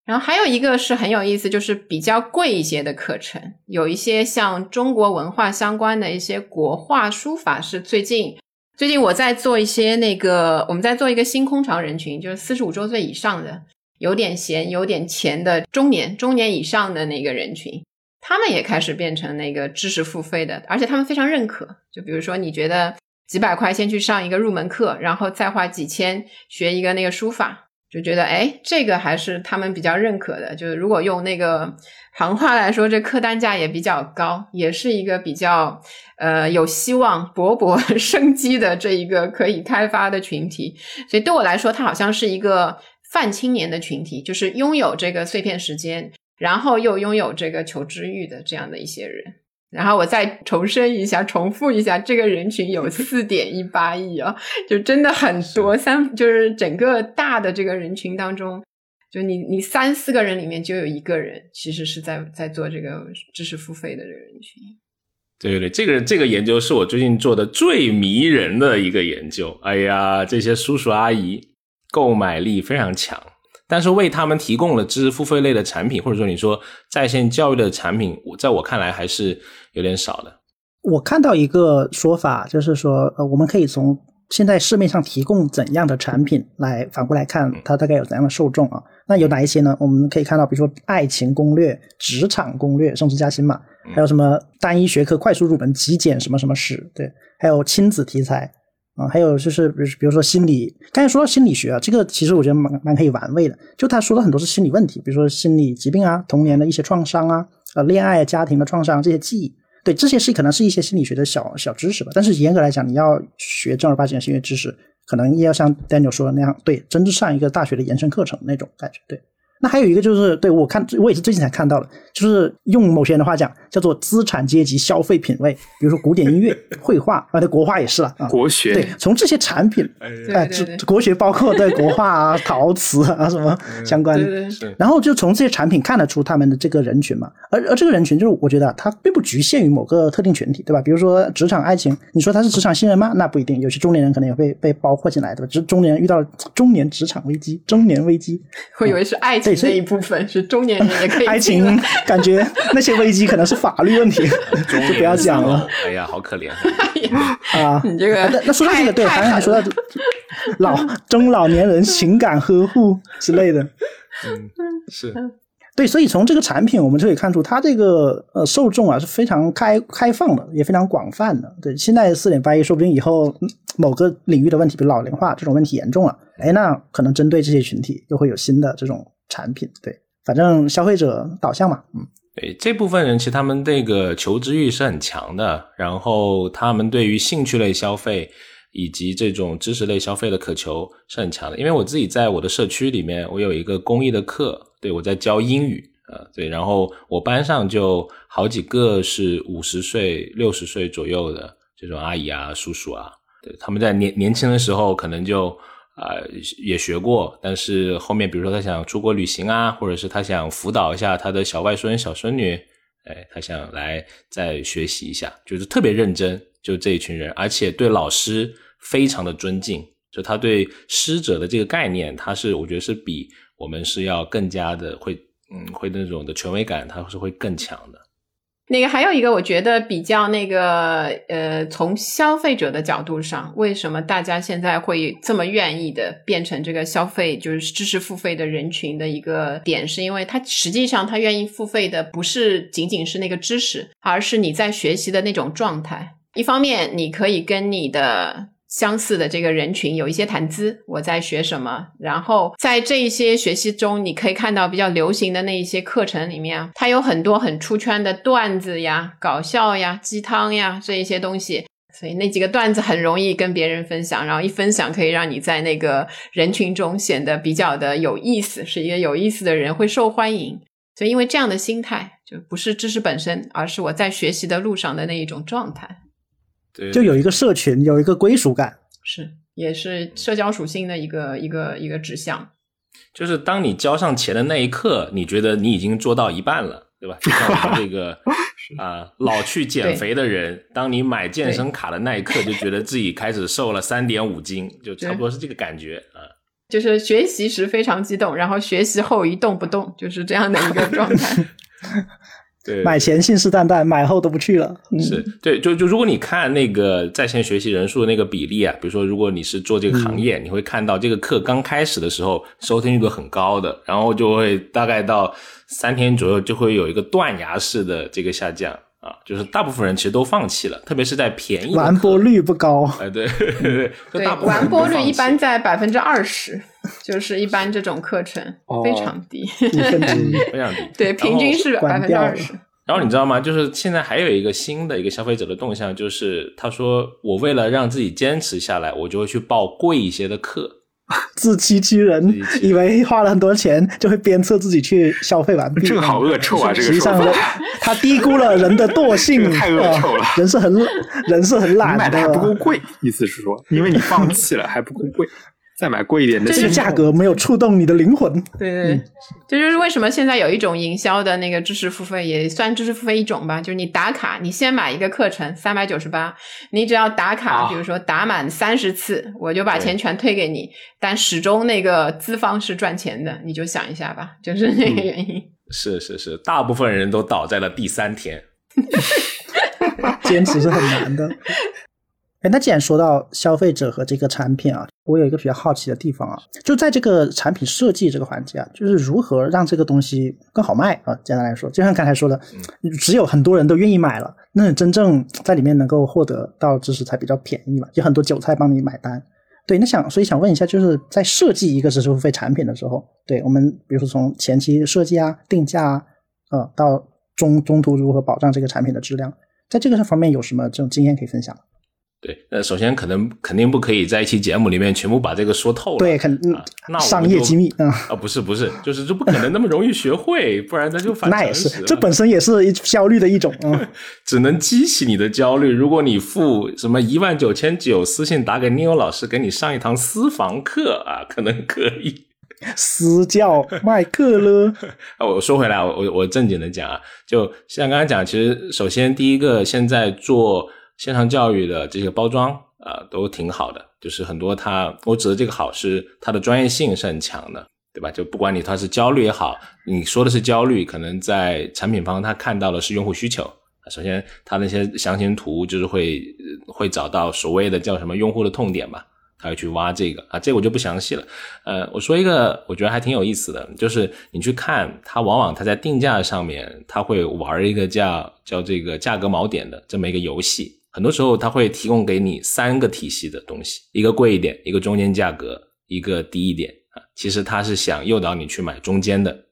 然后还有一个是很有意思，就是比较贵一些的课程，有一些像中国文化相关的一些国画书法，是最近最近我在做一些那个，我们在做一个新空巢人群，就是四十五周岁以上的。有点闲、有点钱的中年、中年以上的那个人群，他们也开始变成那个知识付费的，而且他们非常认可。就比如说，你觉得几百块先去上一个入门课，然后再花几千学一个那个书法，就觉得哎，这个还是他们比较认可的。就是如果用那个行话来说，这客单价也比较高，也是一个比较呃有希望勃勃 生机的这一个可以开发的群体。所以对我来说，它好像是一个。泛青年的群体，就是拥有这个碎片时间，然后又拥有这个求知欲的这样的一些人。然后我再重申一下，重复一下，这个人群有四点一八亿啊，就真的很多。三就是整个大的这个人群当中，就你你三四个人里面就有一个人，其实是在在做这个知识付费的这个人群。对对对，这个这个研究是我最近做的最迷人的一个研究。哎呀，这些叔叔阿姨。购买力非常强，但是为他们提供了知识付费类的产品，或者说你说在线教育的产品，我在我看来还是有点少的。我看到一个说法，就是说，呃，我们可以从现在市面上提供怎样的产品来反过来看，它大概有怎样的受众啊？那有哪一些呢？我们可以看到，比如说爱情攻略、职场攻略、升职加薪嘛，还有什么单一学科快速入门、极简什么什么史，对，还有亲子题材。啊，还有就是，比如比如说心理，刚才说到心理学啊，这个其实我觉得蛮蛮可以玩味的。就他说的很多是心理问题，比如说心理疾病啊，童年的一些创伤啊，呃，恋爱、家庭的创伤这些记忆，对这些是可能是一些心理学的小小知识吧。但是严格来讲，你要学正儿八经的心理知识，可能也要像 Daniel 说的那样，对，真正上一个大学的延伸课程那种感觉，对。那还有一个就是，对我看我也是最近才看到的，就是用某些人的话讲，叫做资产阶级消费品味，比如说古典音乐、绘画啊，对国画也是了啊，国学对，从这些产品，哎，国学包括对国画啊、陶瓷啊什么相关的，然后就从这些产品看得出他们的这个人群嘛，而而这个人群就是我觉得他并不局限于某个特定群体，对吧？比如说职场爱情，你说他是职场新人吗？那不一定，有些中年人可能也会被包括进来，对吧？就中年人遇到中年职场危机、中年危机，会以为是爱情。这一部分 是中年人也可以。爱情感觉那些危机可能是法律问题，就不要讲了。哎呀，好可怜啊！你这个那那说到这个，对，还说到老中老年人情感呵护之类的。嗯，是。对，所以从这个产品我们就可以看出，它这个呃受众啊是非常开开放的，也非常广泛的。对，现在四点八亿，说不定以后某个领域的问题，比如老龄化这种问题严重了，哎，那可能针对这些群体又会有新的这种产品。对，反正消费者导向嘛，嗯，对，这部分人其实他们这个求知欲是很强的，然后他们对于兴趣类消费以及这种知识类消费的渴求是很强的。因为我自己在我的社区里面，我有一个公益的课。对，我在教英语啊，对，然后我班上就好几个是五十岁、六十岁左右的这种阿姨啊、叔叔啊，对，他们在年年轻的时候可能就啊也学过，但是后面比如说他想出国旅行啊，或者是他想辅导一下他的小外孙、小孙女，哎，他想来再学习一下，就是特别认真，就这一群人，而且对老师非常的尊敬，就他对师者的这个概念，他是我觉得是比。我们是要更加的会，嗯，会那种的权威感，他是会更强的。那个还有一个，我觉得比较那个，呃，从消费者的角度上，为什么大家现在会这么愿意的变成这个消费，就是知识付费的人群的一个点，是因为他实际上他愿意付费的不是仅仅是那个知识，而是你在学习的那种状态。一方面，你可以跟你的。相似的这个人群有一些谈资，我在学什么，然后在这一些学习中，你可以看到比较流行的那一些课程里面，它有很多很出圈的段子呀、搞笑呀、鸡汤呀这一些东西，所以那几个段子很容易跟别人分享，然后一分享可以让你在那个人群中显得比较的有意思，是一个有意思的人，会受欢迎。所以因为这样的心态，就不是知识本身，而是我在学习的路上的那一种状态，对，就有一个社群，有一个归属感。是也是社交属性的一个一个一个指向。就是当你交上钱的那一刻，你觉得你已经做到一半了，对吧？就像这个 啊、老去减肥的人，当你买健身卡的那一刻，就觉得自己开始瘦了三点五斤，就差不多是这个感觉啊。就是学习时非常激动，然后学习后一动不动，就是这样的一个状态。对，买前信誓旦旦，买后都不去了。嗯、是对，就就如果你看那个在线学习人数的那个比例啊，比如说如果你是做这个行业，你会看到这个课刚开始的时候收听率都很高的，然后就会大概到三天左右就会有一个断崖式的这个下降啊，就是大部分人其实都放弃了，特别是在便宜完播率不高。哎，对对对，对大部分完播率一般在百分之二十，就是一般这种课程哦非常低，非常低，对，平均是百分之二十。然后你知道吗？就是现在还有一个新的一个消费者的动向，就是他说我为了让自己坚持下来，我就会去报贵一些的课。自欺欺人欺欺，以为花了很多钱就会鞭策自己去消费完毕。这个好恶臭啊！这个实际上他低估了人的惰性，太恶臭了啊人是很人是很懒的，买的还不够贵，意思是说，因为你放弃了还不够贵，再买贵一点的这个价格没有触动你的灵魂。对对，这就是为什么现在有一种营销的那个知识付费，也算知识付费一种吧。就是你打卡，你先买一个课程三百九十八，你只要打卡，啊比如说打满三十次，我就把钱全退给你。但始终那个资方是赚钱的，你就想一下吧，就是那个原因。是是是，大部分人都倒在了第三天。坚持是很难的。哎，那既然说到消费者和这个产品啊，我有一个比较好奇的地方啊，就在这个产品设计这个环节啊，就是如何让这个东西更好卖啊。简单来说，就像刚才说的，只有很多人都愿意买了，那真正在里面能够获得到知识才比较便宜嘛，有很多韭菜帮你买单。对，那想所以想问一下，就是在设计一个知识付费产品的时候，对我们比如说从前期设计啊、定价啊，呃，到中中途如何保障这个产品的质量，在这个方面有什么这种经验可以分享？对，那首先可能肯定不可以在一期节目里面全部把这个说透了。对，肯那商业机密啊、啊，不是不是，就是这不可能那么容易学会，不然咱就反 那也是，这本身也是一焦虑的一种啊、只能激起你的焦虑。如果你付什么一万九千九私信打给 Neo 老师，给你上一堂私房课啊，可能可以。私教卖课了，啊，我说回来，我我我正经的讲啊，就像刚才讲，其实首先第一个，现在做线上教育的这些包装啊、都挺好的，就是很多它，我指的这个好是它的专业性是很强的，对吧？就不管你它是焦虑也好，你说的是焦虑，可能在产品方他看到的是用户需求。首先，它那些详情图就是会会找到所谓的叫什么用户的痛点吧，他会去挖这个啊，这我就不详细了。呃，我说一个我觉得还挺有意思的，就是你去看它，往往它在定价上面，它会玩一个叫叫这个价格锚点的这么一个游戏。很多时候，它会提供给你三个体系的东西，一个贵一点，一个中间价格，一个低一点啊。其实它是想诱导你去买中间的。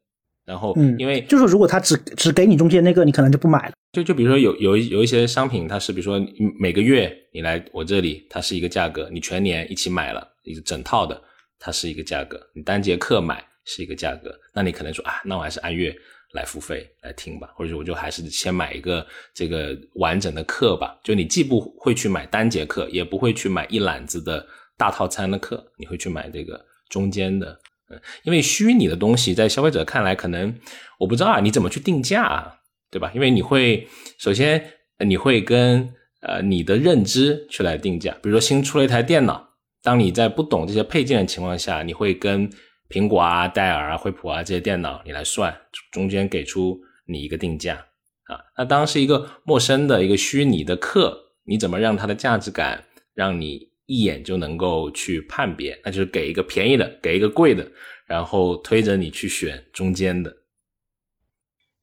然后，嗯，因为就是如果他只只给你中间那个，你可能就不买了。就就比如说有有一有一些商品，它是比如说每个月你来我这里，它是一个价格，你全年一起买了一个整套的，它是一个价格，你单节课买是一个价格，那你可能说啊，那我还是按月来付费来听吧，或者我就还是先买一个这个完整的课吧。就你既不会去买单节课，也不会去买一揽子的大套餐的课，你会去买这个中间的。嗯，因为虚拟的东西在消费者看来，可能我不知道啊，你怎么去定价啊？对吧？因为你会首先你会跟呃你的认知去来定价，比如说新出了一台电脑，当你在不懂这些配件的情况下，你会跟苹果啊、戴尔啊、惠普啊这些电脑你来算，中间给出你一个定价啊。那当是一个陌生的一个虚拟的客，你怎么让它的价值感让你一眼就能够去判别？那就是给一个便宜的，给一个贵的，然后推着你去选中间的。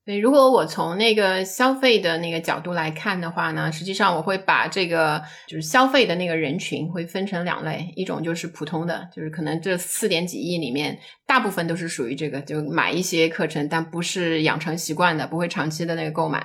对，如果我从那个消费的那个角度来看的话呢，实际上我会把这个就是消费的那个人群会分成两类，一种就是普通的，就是可能这四点几亿里面，大部分都是属于这个，就买一些课程，但不是养成习惯的，不会长期的那个购买。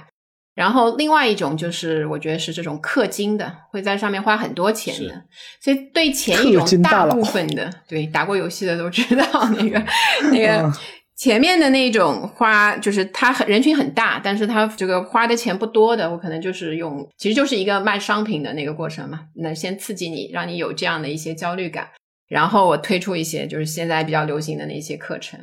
然后另外一种就是，我觉得是这种氪金的，会在上面花很多钱的。所以对前一种大部分的，对打过游戏的都知道那个 那个嗯前面的那种花，就是它很人群很大，但是它这个花的钱不多的，我可能就是用，其实就是一个卖商品的那个过程嘛。那先刺激你，让你有这样的一些焦虑感，然后我推出一些就是现在比较流行的那些课程。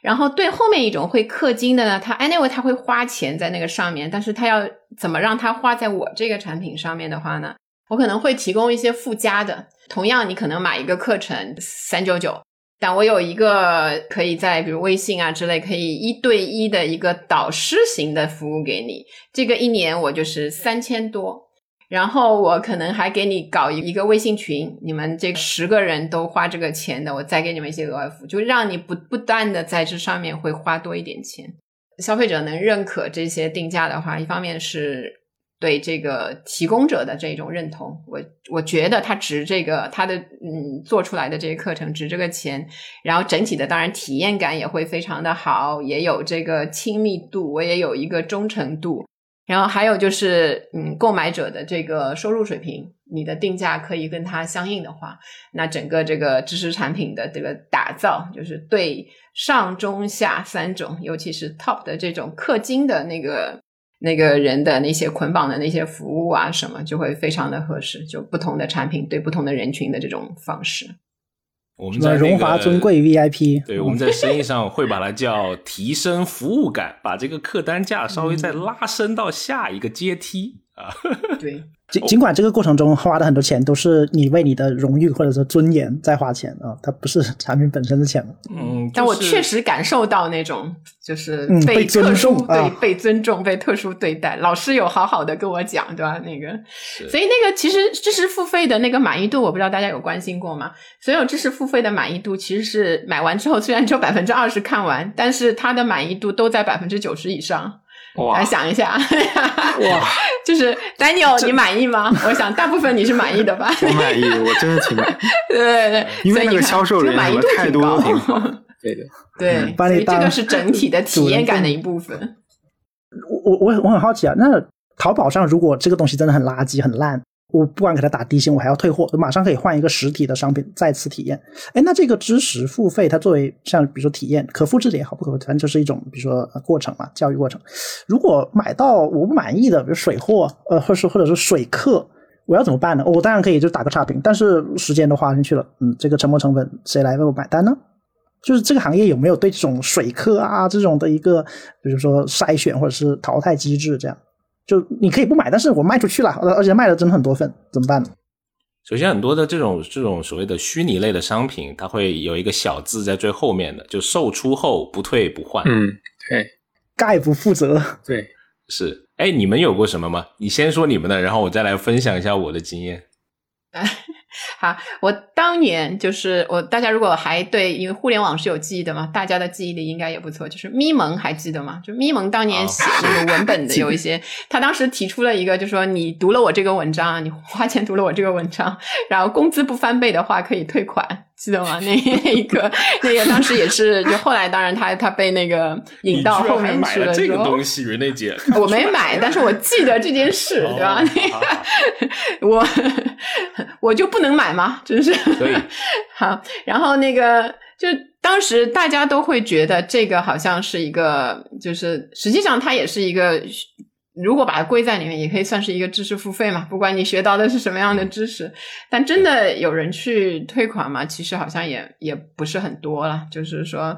然后对后面一种会氪金的呢，他 anyway 他会花钱在那个上面，但是他要怎么让他花在我这个产品上面的话呢？我可能会提供一些附加的，同样你可能买一个课程三九九，但我有一个可以在比如微信啊之类可以一对一的一个导师型的服务给你，这个一年我就是三千多。然后我可能还给你搞一个微信群，你们这十个人都花这个钱的，我再给你们一些额外服务，就让你不不断的在这上面会花多一点钱。消费者能认可这些定价的话，一方面是对这个提供者的这种认同，我我觉得它值这个，它的嗯做出来的这些课程值这个钱，然后整体的当然体验感也会非常的好，也有这个亲密度，我也有一个忠诚度。然后还有就是，嗯，购买者的这个收入水平，你的定价可以跟它相应的话，那整个这个知识产品的这个打造，就是对上中下三种，尤其是 top 的这种氪金的那个那个人的那些捆绑的那些服务啊什么，就会非常的合适。就不同的产品对不同的人群的这种方式。我们在那个荣华尊贵 VIP，对，我们在生意上会把它叫提升服务感，把这个客单价稍微再拉升到下一个阶梯啊。对，尽尽管这个过程中花的很多钱都是你为你的荣誉或者说尊严在花钱啊，它不是产品本身的钱。嗯，但我确实感受到那种就是嗯被特尊殊、对被尊重、被特殊对待。老师有好好的跟我讲，对吧？那个，所以那个其实知识付费的那个满意度，我不知道大家有关心过吗？所有知识付费的满意度其实是买完之后虽然只有 百分之二十看完，但是它的满意度都在百分之九十以上。哇来想一下，哇，就是 Daniel，你满意吗？我想大部分你是满意的吧？我满意，我真的挺满意，对对对，因为那个销售人员态度高都挺好。对的，对，嗯把所以这个是整体的体验感的一部分。我我我我很好奇啊，那淘宝上如果这个东西真的很垃圾很烂，我不管给他打低薪，我还要退货，马上可以换一个实体的商品再次体验。哎，那这个知识付费，它作为像比如说体验可复制的也好，不可复制，反正就是一种比如说过程嘛，教育过程。如果买到我不满意的，比如水货，呃，或是或者是水客。我要怎么办呢？我当然可以就打个差评，但是时间都花进去了，嗯，这个沉没成本谁来为我买单呢？就是这个行业有没有对这种水客啊这种的一个，比如说筛选或者是淘汰机制？这样，就你可以不买，但是我卖出去了，而而且卖了真的很多份，怎么办呢？首先，很多的这种这种所谓的虚拟类的商品，它会有一个小字在最后面的，就售出后不退不换。嗯，对概不负责。对，是，哎，你们有过什么吗？你先说你们的，然后我再来分享一下我的经验。好，我当年就是我，大家如果还对，因为互联网是有记忆的嘛，大家的记忆力应该也不错。就是咪蒙还记得吗？就咪蒙当年写那个文本的 有一些，他当时提出了一个，就说你读了我这个文章，你花钱读了我这个文章，然后工资不翻倍的话可以退款，记得吗？那那一个那个当时也是，就后来当然他他被那个引到后面去了这个东西，我没买，但是我记得这件事，对吧？好好好我我就不能买吗？真是好。然后那个就当时大家都会觉得这个好像是一个，就是实际上它也是一个。如果把它归在里面，也可以算是一个知识付费嘛。不管你学到的是什么样的知识，但真的有人去退款嘛？其实好像也也不是很多了。就是说，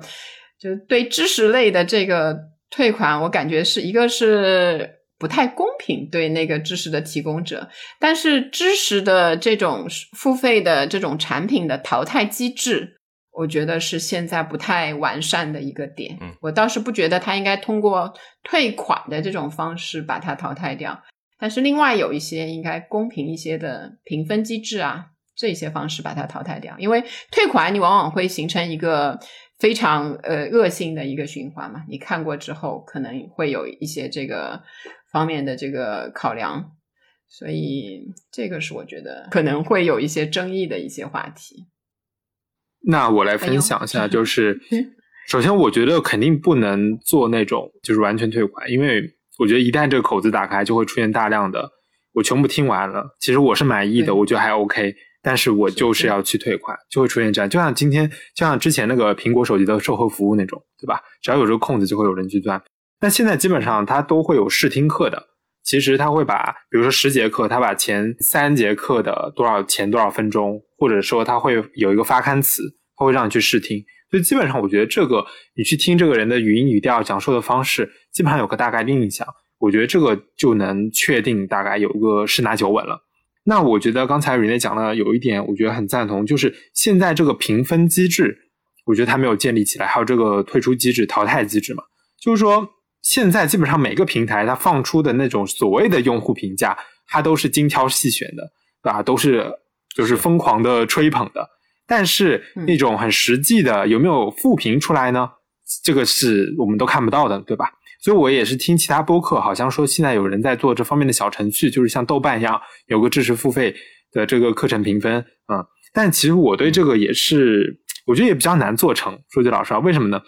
就对知识类的这个退款，我感觉是一个是不太公平对那个知识的提供者，但是知识的这种付费的这种产品的淘汰机制，我觉得是现在不太完善的一个点。嗯，我倒是不觉得他应该通过退款的这种方式把它淘汰掉，但是另外有一些应该公平一些的评分机制啊，这些方式把它淘汰掉，因为退款你往往会形成一个。非常呃恶性的一个循环嘛，你看过之后可能会有一些这个方面的这个考量，所以这个是我觉得可能会有一些争议的一些话题。那我来分享一下，就是 首先我觉得肯定不能做那种就是完全退款，因为我觉得一旦这个口子打开，就会出现大量的我全部听完了，其实我是满意的，我觉得还 OK，但是我就是要去退款，就会出现这样。就像今天，就像之前那个苹果手机的售后服务那种，对吧？只要有这个空子，就会有人去钻。那现在基本上它都会有试听课的，其实他会把，比如说十节课，他把前三节课的多少前多少分钟，或者说他会有一个发刊词，他会让你去试听。所以基本上，我觉得这个你去听这个人的语音语调、讲述的方式，基本上有个大概的印象。我觉得这个就能确定大概有个十拿九稳了。那我觉得刚才瑞内讲的有一点，我觉得很赞同，就是现在这个评分机制，我觉得它没有建立起来，还有这个退出机制、淘汰机制嘛，就是说现在基本上每个平台它放出的那种所谓的用户评价，它都是精挑细选的，对吧？都是就是疯狂的吹捧的。但是那种很实际的有没有复评出来呢？这个是我们都看不到的，对吧？所以我也是听其他播客，好像说现在有人在做这方面的小程序，就是像豆瓣一样有个知识付费的这个课程评分，嗯。但其实我对这个也是，我觉得也比较难做成。说句老实话，为什么呢？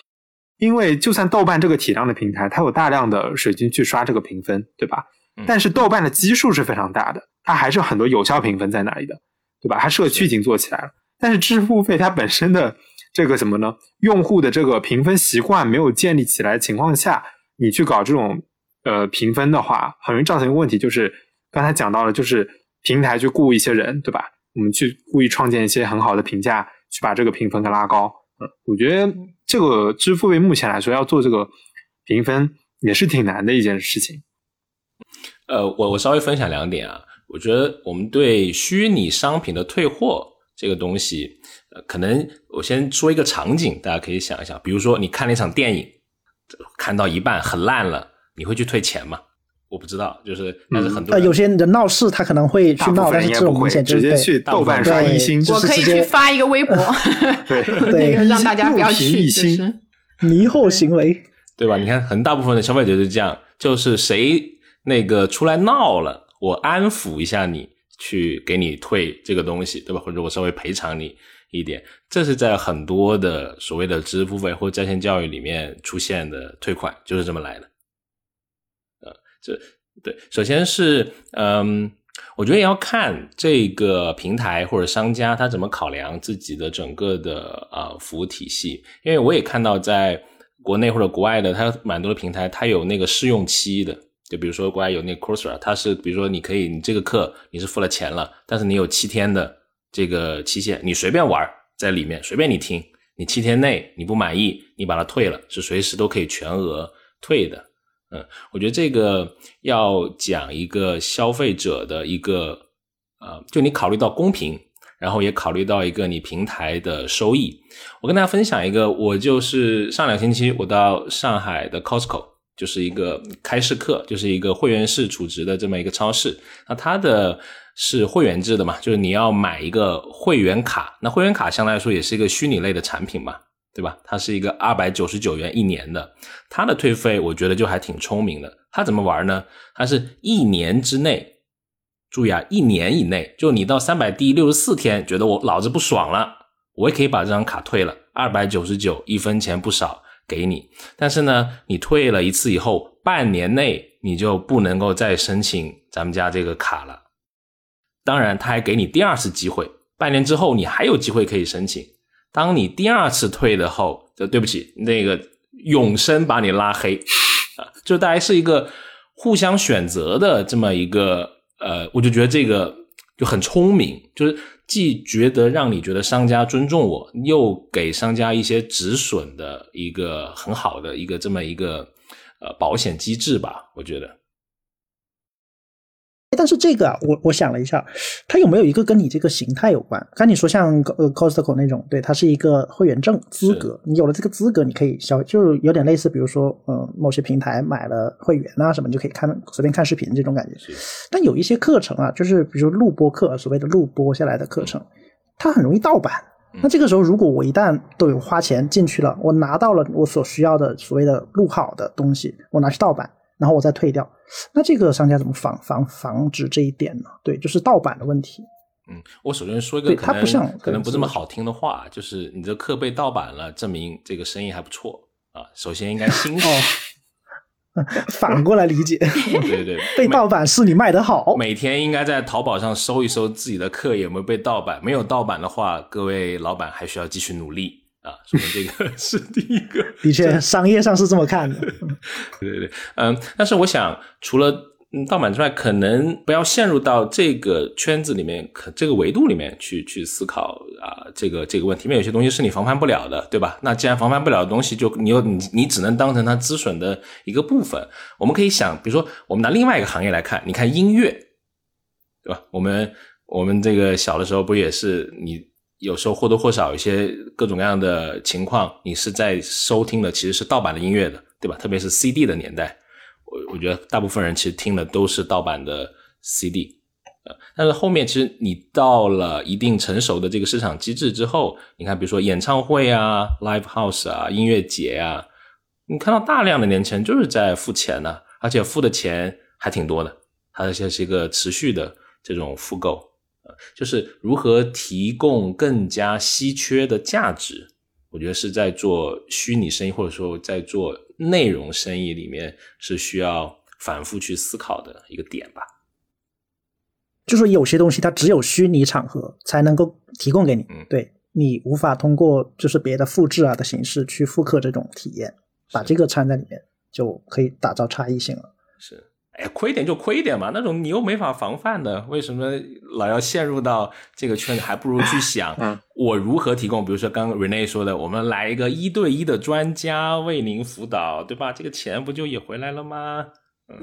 因为就算豆瓣这个体量的平台，它有大量的水军去刷这个评分，对吧？但是豆瓣的基数是非常大的，它还是有很多有效评分在那里的，对吧？它社区已经做起来了。但是支付费它本身的这个什么呢？用户的这个评分习惯没有建立起来的情况下，你去搞这种呃评分的话，很容易造成一个问题，就是刚才讲到了，就是平台去雇一些人，对吧？我们去故意创建一些很好的评价，去把这个评分给拉高。嗯，我觉得这个支付费目前来说要做这个评分也是挺难的一件事情。呃，我我稍微分享两点啊，我觉得我们对虚拟商品的退货。这个东西，呃，可能我先说一个场景，大家可以想一想，比如说你看了一场电影，看到一半很烂了，你会去退钱吗？我不知道，就是但是很多呃，有些人闹事他可能会去闹，但是这种明显就是直接去豆瓣刷一星，我可以去发一个微博，对对，让大家不要去，就是迷惑行为，对吧？你看，很大部分的消费者是这样，就是谁那个出来闹了，我安抚一下你。去给你退这个东西，对吧？或者我稍微赔偿你一点，这是在很多的所谓的知识付费或在线教育里面出现的退款，就是这么来的。这对，首先是嗯，我觉得也要看这个平台或者商家他怎么考量自己的整个的啊服务体系，因为我也看到在国内或者国外的，它蛮多的平台，它有那个试用期的。就比如说，国外有那个 Coursera，它是比如说你可以，你这个课你是付了钱了，但是你有七天的这个期限，你随便玩在里面，随便你听，你七天内你不满意，你把它退了，是随时都可以全额退的。嗯，我觉得这个要讲一个消费者的一个呃，就你考虑到公平，然后也考虑到一个你平台的收益。我跟大家分享一个，我就是上两星期我到上海的 Costco。就是一个开市客，就是一个会员式储值的这么一个超市。那它的是会员制的嘛？就是你要买一个会员卡。那会员卡相对来说也是一个虚拟类的产品嘛，对吧？它是一个二百九十九元一年的，它的退费我觉得就还挺聪明的。它怎么玩呢？它是一年之内，注意啊，一年以内，就你到三百第六十四天觉得我老子不爽了，我也可以把这张卡退了，二百九十九，一分钱不少。给你，但是呢，你退了一次以后，半年内你就不能够再申请咱们家这个卡了。当然，他还给你第二次机会，半年之后你还有机会可以申请。当你第二次退了后，就对不起，那个永生把你拉黑，就大概是一个互相选择的这么一个呃，我就觉得这个就很聪明，就是。既觉得让你觉得商家尊重我，又给商家一些止损的一个很好的一个这么一个呃保险机制吧，我觉得。但是这个啊，我我想了一下，它有没有一个跟你这个形态有关？刚你说像呃 Costco 那种，对，它是一个会员证资格，你有了这个资格，你可以消，就有点类似，比如说呃某些平台买了会员啊什么，就可以看随便看视频这种感觉。但有一些课程啊，就是比如说录播课，所谓的录播下来的课程，它很容易盗版。那这个时候，如果我一旦都有花钱进去了，我拿到了我所需要的所谓的录好的东西，我拿去盗版。然后我再退掉，那这个商家怎么防防防止这一点呢？对，就是盗版的问题。嗯，我首先说一个可能可能不这么好听的话，就是你的课被盗版了，证明这个生意还不错啊。首先应该欣喜，反过来理解，对对对，被盗版是你卖的好。每天应该在淘宝上搜一搜自己的课有没有被盗版，没有盗版的话，各位老板还需要继续努力啊。说明这个 是第一个。的确，商业上是这么看的。对对对，嗯，但是我想除了。嗯，盗版之外，可能不要陷入到这个圈子里面，可这个维度里面去去思考啊，这个这个问题。因为有些东西是你防范不了的，对吧？那既然防范不了的东西，就你又你你只能当成它资损的一个部分。我们可以想，比如说，我们拿另外一个行业来看，你看音乐，对吧？我们我们这个小的时候不也是，你有时候或多或少有些各种各样的情况，你是在收听的其实是盗版的音乐的，对吧？特别是 CD 的年代。我我觉得大部分人其实听的都是盗版的 CD，呃，但是后面其实你到了一定成熟的这个市场机制之后，你看，比如说演唱会啊、live house 啊、音乐节啊，你看到大量的年轻人就是在付钱呢，而且付的钱还挺多的，它而且是一个持续的这种复购，就是如何提供更加稀缺的价值，我觉得是在做虚拟生意，或者说在做。内容生意里面是需要反复去思考的一个点吧，就说有些东西它只有虚拟场合才能够提供给你，对你无法通过就是别的复制啊的形式去复刻这种体验，把这个掺在里面就可以打造差异性了。是。哎，亏点就亏点嘛，那种你又没法防范的，为什么老要陷入到这个圈子？还不如去想，我如何提供？比如说刚刚 Rene 说的，我们来一个一对一的专家为您辅导，对吧？这个钱不就也回来了吗？嗯，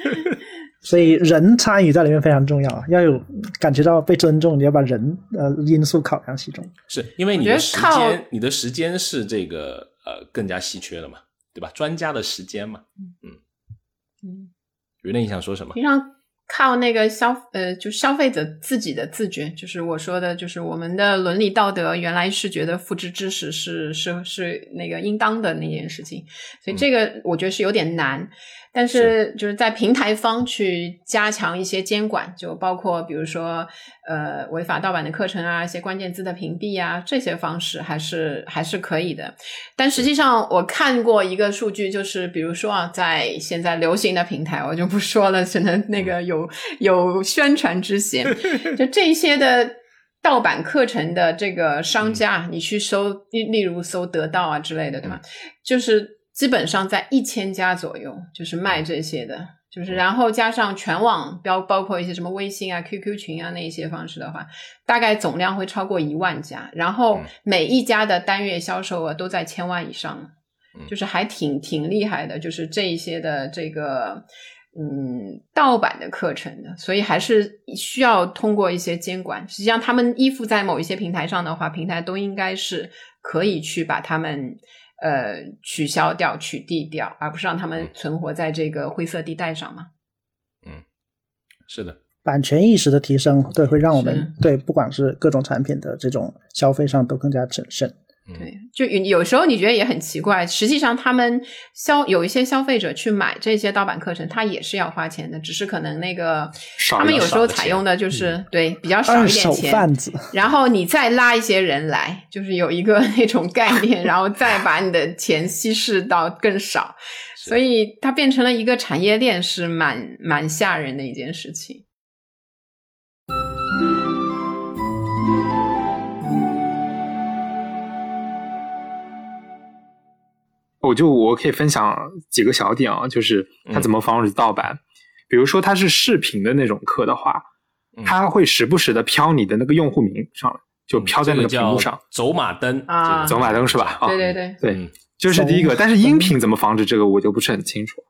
所以人参与在里面非常重要，要有感觉到被尊重，你要把人呃因素考量其中。是因为你的时间，你的时间是这个呃更加稀缺的嘛，对吧？专家的时间嘛，嗯嗯。有点你想说什么？平常靠那个消呃，就消费者自己的自觉，就是我说的，就是我们的伦理道德原来是觉得复制知识是是是那个应当的那件事情，所以这个我觉得是有点难。但是就是在平台方去加强一些监管，就包括比如说呃违法盗版的课程啊，一些关键字的屏蔽啊，这些方式还是还是可以的。但实际上我看过一个数据，就是比如说啊，在现在流行的平台，我就不说了，只能那个有有宣传之嫌。就这些的盗版课程的这个商家，你去搜，例例如搜得到啊之类的，对吗？就是。基本上在一千家左右，就是卖这些的，就是然后加上全网标，包括一些什么微信啊、QQ 群啊那一些方式的话，大概总量会超过一万家，然后每一家的单月销售额都在千万以上，就是还挺挺厉害的，就是这一些的这个嗯盗版的课程的，所以还是需要通过一些监管。实际上，他们依附在某一些平台上的话，平台都应该是可以去把他们。呃，取消掉、取缔掉，而不是让他们存活在这个灰色地带上吗？嗯，是的，版权意识的提升，对，会让我们对不管是各种产品的这种消费上都更加谨慎。对，就有有时候你觉得也很奇怪，实际上他们消有一些消费者去买这些盗版课程，他也是要花钱的，只是可能那个他们有时候采用的就是对比较少一点钱，然后你再拉一些人来，就是有一个那种概念，然后再把你的钱稀释到更少，所以它变成了一个产业链，是蛮蛮吓人的一件事情。我就我可以分享几个小点啊，就是它怎么防止盗版。比如说它是视频的那种课的话，它会时不时的飘你的那个用户名上来，就飘在那个屏幕上，走马灯啊，走马灯是吧？对对对对，就是第一个。但是音频怎么防止这个，我就不是很清楚。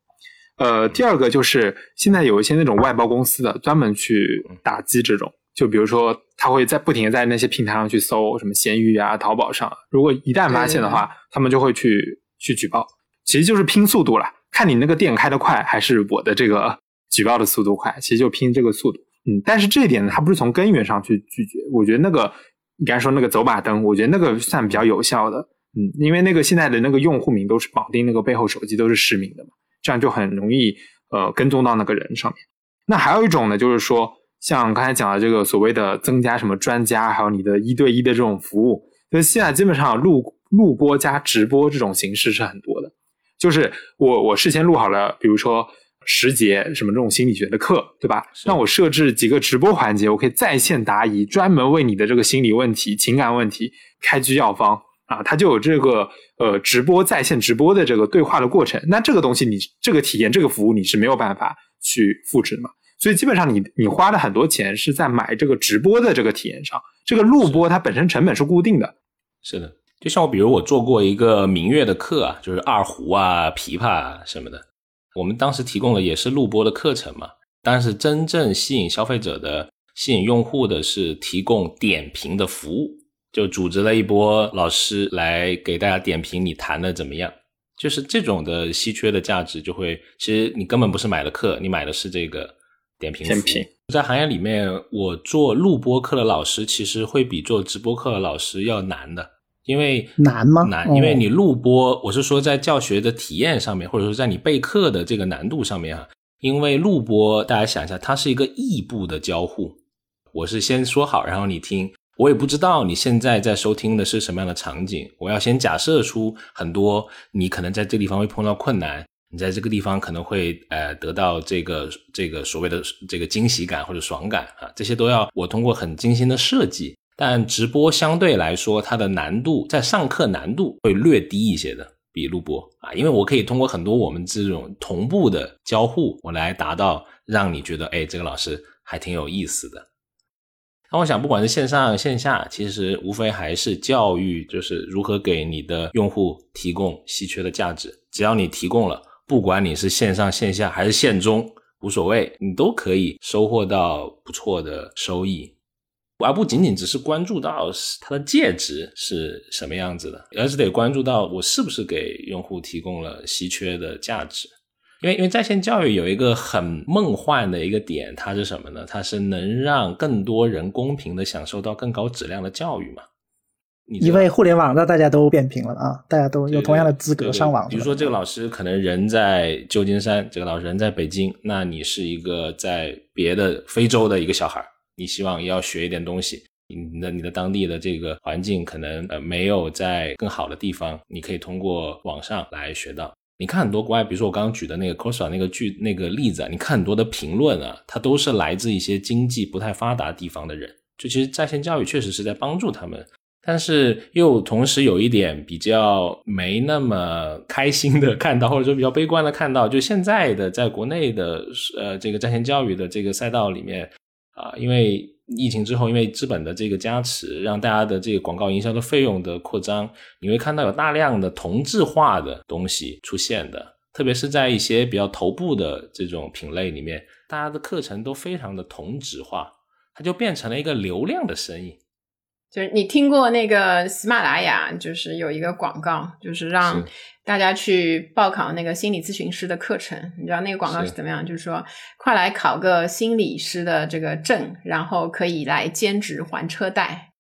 呃，第二个就是现在有一些那种外包公司的专门去打击这种，就比如说他会在不停的在那些平台上去搜什么闲鱼啊、淘宝上，如果一旦发现的话，他们就会去。去举报，其实就是拼速度了，看你那个店开的快，还是我的这个 举报的速度快，其实就拼这个速度。嗯，但是这一点呢，它不是从根源上去拒绝。我觉得那个你刚才说那个走马灯，我觉得那个算比较有效的。嗯，因为那个现在的那个用户名都是绑定那个背后手机都是实名的嘛，这样就很容易呃跟踪到那个人上面。那还有一种呢，就是说像刚才讲的这个所谓的增加什么专家，还有你的一对一的这种服务，就是现在基本上录。录播加直播这种形式是很多的，就是我我事先录好了，比如说十节什么这种心理学的课，对吧？那我设置几个直播环节，我可以在线答疑，专门为你的这个心理问题、情感问题开具药方啊，它就有这个呃直播在线直播的这个对话的过程。那这个东西你这个体验这个服务你是没有办法去复制的嘛？所以基本上你你花了很多钱是在买这个直播的这个体验上，这个录播它本身成本是固定的。是的，就像我比如我做过一个民乐的课啊，就是二胡啊、琵琶啊什么的，我们当时提供的也是录播的课程嘛。但是真正吸引消费者的、吸引用户的是提供点评的服务，就组织了一波老师来给大家点评你弹的怎么样。就是这种的稀缺的价值，就会其实你根本不是买的课，你买的是这个。点评点评，在行业里面，我做录播课的老师其实会比做直播课的老师要难的，因为难吗？难，因为你录播，我是说在教学的体验上面，或者说在你备课的这个难度上面啊，因为录播，大家想一下，它是一个异步的交互，我是先说好，然后你听，我也不知道你现在在收听的是什么样的场景，我要先假设出很多你可能在这地方会碰到困难。你在这个地方可能会呃得到这个这个所谓的这个惊喜感或者爽感啊，这些都要我通过很精心的设计。但直播相对来说，它的难度在上课难度会略低一些的，比录播啊，因为我可以通过很多我们这种同步的交互，我来达到让你觉得哎这个老师还挺有意思的。那我想，不管是线上线下，其实无非还是教育，就是如何给你的用户提供稀缺的价值，只要你提供了。不管你是线上线下还是线中，无所谓，你都可以收获到不错的收益，而不仅仅只是关注到它的介质是什么样子的，而是得关注到我是不是给用户提供了稀缺的价值。因为，因为在线教育有一个很梦幻的一个点，它是什么呢？它是能让更多人公平的享受到更高质量的教育嘛？因为互联网让大家都变平了啊，大家都有同样的资格上网。比如说，这个老师可能人在旧金山，这个老师人在北京，那你是一个在别的非洲的一个小孩，你希望要学一点东西，你的你的当地的这个环境可能呃没有在更好的地方，你可以通过网上来学到。你看很多国外，比如说我刚刚举的那个 c o s a 那个剧那个例子啊，你看很多的评论啊，它都是来自一些经济不太发达地方的人，就其实在线教育确实是在帮助他们。但是又同时有一点比较没那么开心的看到，或者说比较悲观的看到，就现在的在国内的呃这个在线教育的这个赛道里面啊，因为疫情之后，因为资本的这个加持，让大家的这个广告营销的费用的扩张，你会看到有大量的同质化的东西出现的，特别是在一些比较头部的这种品类里面，大家的课程都非常的同质化，它就变成了一个流量的生意。就是你听过那个喜马拉雅，就是有一个广告，就是让大家去报考那个心理咨询师的课程。你知道那个广告是怎么样？就是说，快来考个心理师的这个证，然后可以来兼职还车贷。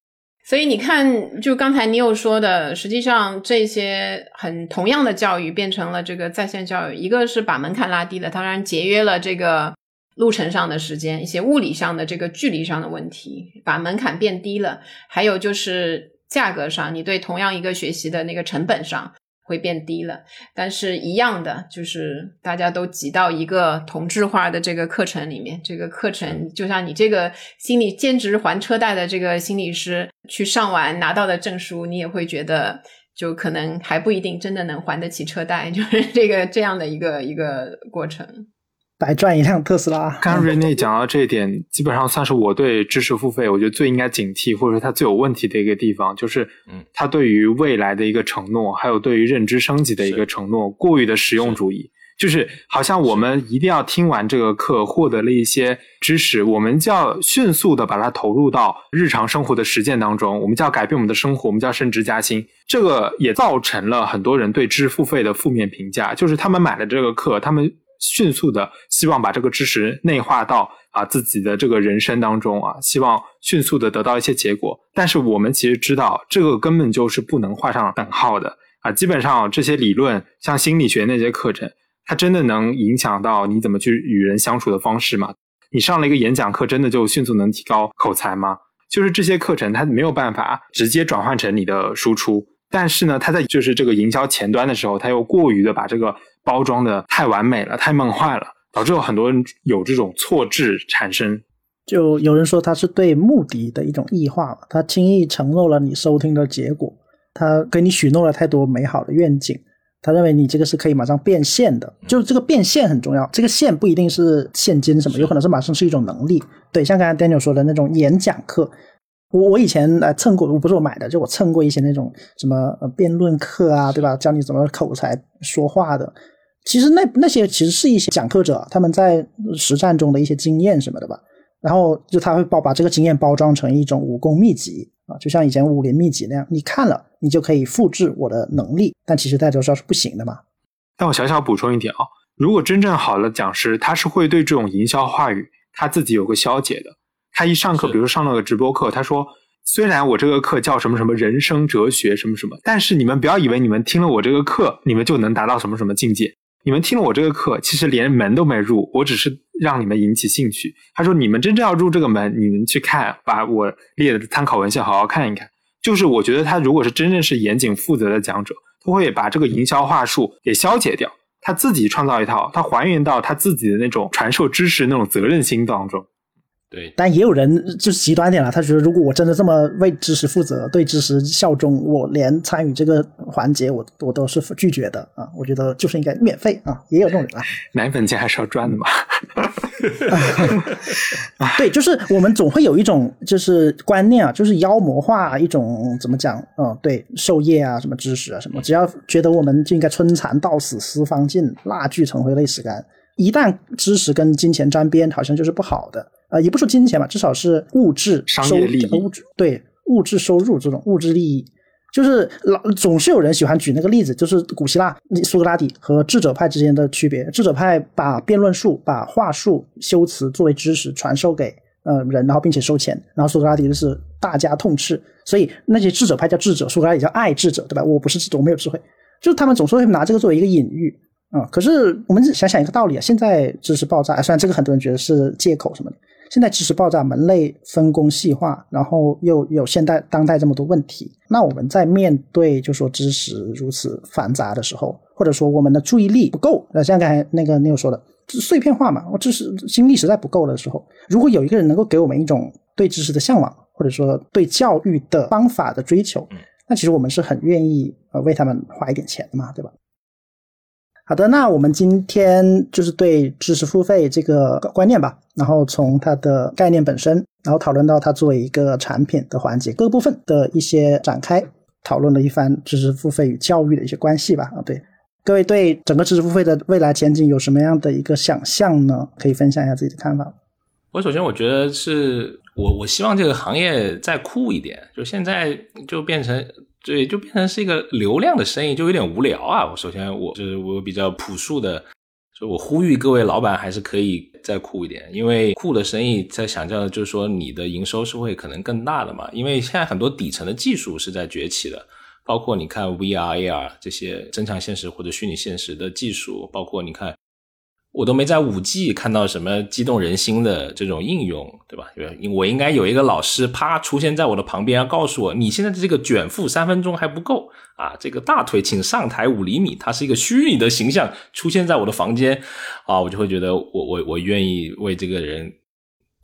所以你看，就刚才你有说的，实际上这些很同样的教育变成了这个在线教育，一个是把门槛拉低了，当然节约了这个。路程上的时间，一些物理上的这个距离上的问题，把门槛变低了。还有就是价格上，你对同样一个学习的那个成本上会变低了。但是一样的，就是大家都挤到一个同质化的这个课程里面。这个课程就像你这个心理兼职还车贷的这个心理师去上完拿到的证书，你也会觉得就可能还不一定真的能还得起车贷，就是这个这样的一个一个过程。白赚一辆特斯拉。刚 瑞内讲到这一点，基本上算是我对知识付费，我觉得最应该警惕，或者说它最有问题的一个地方，就是，嗯，它对于未来的一个承诺，还有对于认知升级的一个承诺，过于的实用主义，就是好像我们一定要听完这个课，获得了一些知识，我们就要迅速的把它投入到日常生活的实践当中，我们就要改变我们的生活，我们就要升职加薪。这个也造成了很多人对知识付费的负面评价，就是他们买了这个课，他们。迅速的希望把这个知识内化到啊自己的这个人生当中啊，希望迅速的得到一些结果。但是我们其实知道，这个根本就是不能画上等号的啊。基本上这些理论，像心理学那些课程，它真的能影响到你怎么去与人相处的方式吗？你上了一个演讲课，真的就迅速能提高口才吗？就是这些课程，它没有办法直接转换成你的输出。但是呢，他在就是这个营销前端的时候，他又过于的把这个包装的太完美了，太梦幻了，导致有很多人有这种错置产生。就有人说他是对目的的一种异化，他轻易承诺了你收听的结果，他给你许诺了太多美好的愿景，他认为你这个是可以马上变现的，就是这个变现很重要，这个现不一定是现金什么，有可能是马上是一种能力。对，像刚才 Daniel 说的那种演讲课，我我以前呃蹭过，不是我买的，就我蹭过一些那种什么呃辩论课啊，对吧？教你怎么口才说话的，其实那那些其实是一些讲课者他们在实战中的一些经验什么的吧。然后就他会包把这个经验包装成一种武功秘籍啊，就像以前武林秘籍那样，你看了你就可以复制我的能力，但其实大家都知道是不行的嘛。但我小小补充一点啊，如果真正好的讲师，他是会对这种营销话语他自己有个消解的。他一上课，比如上了个直播课，他说虽然我这个课叫什么什么人生哲学什么什么，但是你们不要以为你们听了我这个课，你们就能达到什么什么境界。你们听了我这个课，其实连门都没入，我只是让你们引起兴趣。他说：“你们真正要入这个门，你们去看，把我列的参考文献好好看一看。”就是我觉得他如果是真正是严谨负责的讲者，他会把这个营销话术给消解掉，他自己创造一套，他还原到他自己的那种传授知识那种责任心当中。对，但也有人就是极端点了，他觉得如果我真的这么为知识负责，对知识效忠，我连参与这个环节我我都是拒绝的啊！我觉得就是应该免费啊，也有这种人啊。奶粉钱还是要赚的嘛。对，就是我们总会有一种就是观念啊，就是妖魔化一种怎么讲？嗯，对，授业啊，什么知识啊，什么，只要觉得我们就应该春蚕到死丝方尽，蜡炬成灰泪始干。一旦知识跟金钱沾边，好像就是不好的。呃，也不说金钱吧，至少是物质收物质对物质收入这种物质利益，就是老总是有人喜欢举那个例子，就是古希腊苏格拉底和智者派之间的区别。智者派把辩论术、把话术、修辞作为知识传授给呃人，然后并且收钱。然后苏格拉底就是大家痛斥，所以那些智者派叫智者，苏格拉底叫爱智者，对吧？我不是智者，我没有智慧，就是他们总是会拿这个作为一个隐喻。啊，可是我们想想一个道理啊，现在知识爆炸，虽然这个很多人觉得是借口什么的，现在知识爆炸，门类分工细化，然后又有现代当代这么多问题，那我们在面对就说知识如此繁杂的时候，或者说我们的注意力不够，那像刚才那个你有说的碎片化嘛，我知识精力实在不够的时候，如果有一个人能够给我们一种对知识的向往，或者说对教育的方法的追求，那其实我们是很愿意呃为他们花一点钱的嘛，对吧？好的，那我们今天就是对知识付费这个观念吧，然后从它的概念本身，然后讨论到它作为一个产品的环节各个部分的一些展开，讨论了一番知识付费与教育的一些关系吧。啊，对，各位对整个知识付费的未来前景有什么样的一个想象呢？可以分享一下自己的看法。我首先我觉得是我我希望这个行业再酷一点，就现在就变成。对，就变成是一个流量的生意，就有点无聊啊。我首先，我就是我比较朴素的，就我呼吁各位老板还是可以再酷一点，因为酷的生意在想象的就是说你的营收是会可能更大的嘛。因为现在很多底层的技术是在崛起的，包括你看 VR、AR 这些增强现实或者虚拟现实的技术，包括你看。我都没在五 G 看到什么激动人心的这种应用，对吧？我应该有一个老师啪出现在我的旁边，告诉我你现在的这个卷腹三分钟还不够啊，这个大腿请上抬五厘米，它是一个虚拟的形象出现在我的房间啊，我就会觉得我我我愿意为这个人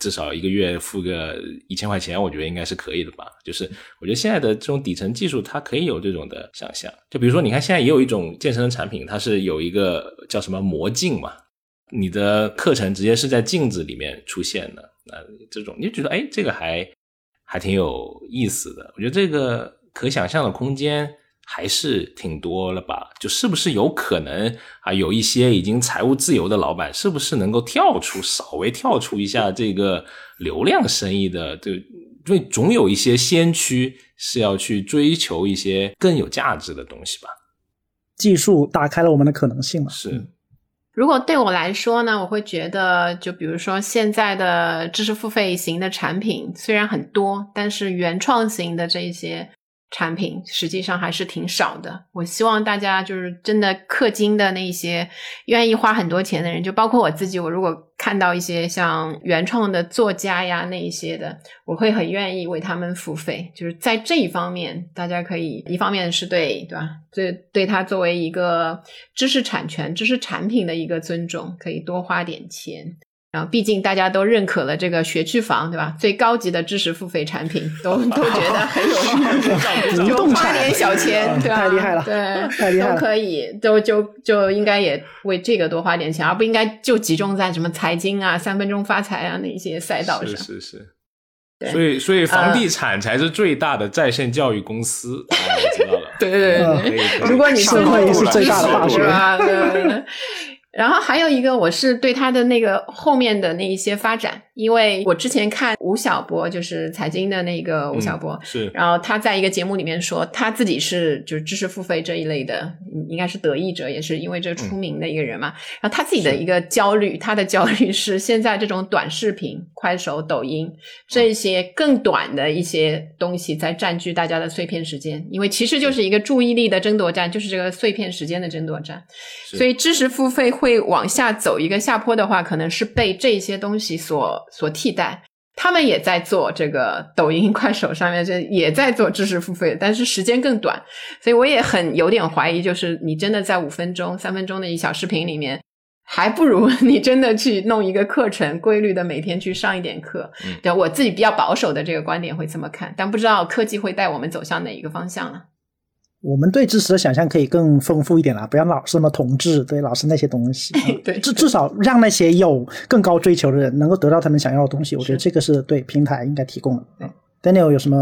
至少一个月付个一千块钱，我觉得应该是可以的吧。就是我觉得现在的这种底层技术，它可以有这种的想象。就比如说，你看现在也有一种健身的产品，它是有一个叫什么魔镜嘛。你的课程直接是在镜子里面出现的，那这种你就觉得哎，这个还还挺有意思的。我觉得这个可想象的空间还是挺多了吧？就是不是有可能啊？有一些已经财务自由的老板，是不是能够跳出，稍微跳出一下这个流量生意的？就因为总有一些先驱是要去追求一些更有价值的东西吧？技术打开了我们的可能性嘛？是。如果对我来说呢，我会觉得，就比如说现在的知识付费型的产品虽然很多，但是原创型的这些产品实际上还是挺少的。我希望大家就是真的氪金的那些愿意花很多钱的人，就包括我自己。我如果看到一些像原创的作家呀那一些的，我会很愿意为他们付费。就是在这一方面，大家可以一方面是对对吧？对对他作为一个知识产权、知识产品的一个尊重，可以多花点钱。然后，毕竟大家都认可了这个学区房，对吧？最高级的知识付费产品，都 都觉得很有用，就花点小钱，对吧？太厉害了，对，太厉害了，都可以，都就就应该也为这个多花点钱，而不应该就集中在什么财经啊、三分钟发财啊那些赛道上。是是是，所以所以房地产才是最大的在线教育公司。我知道了，对对对，如果你社会是最大的大学，对。然后还有一个，我是对他的那个后面的那一些发展，因为我之前看吴晓波，就是财经的那个吴晓波，是，然后他在一个节目里面说，他自己是就是知识付费这一类的，应该是得益者，也是因为这出名的一个人嘛。然后他自己的一个焦虑，他的焦虑是现在这种短视频、快手、抖音这些更短的一些东西在占据大家的碎片时间，因为其实就是一个注意力的争夺战，就是这个碎片时间的争夺战，所以知识付费。会往下走一个下坡的话，可能是被这些东西所所替代。他们也在做这个抖音、快手上面，这也在做知识付费，但是时间更短。所以我也很有点怀疑，就是你真的在五分钟、三分钟的一小视频里面，还不如 你真的去弄一个课程，规律的每天去上一点课。对我自己比较保守的这个观点会这么看，但不知道科技会带我们走向哪一个方向呢？我们对知识的想象可以更丰富一点啦，不要老是那么同质，对老是那些东西。对，至至少让那些有更高追求的人能够得到他们想要的东西。我觉得这个是对平台应该提供的。Daniel 有什么？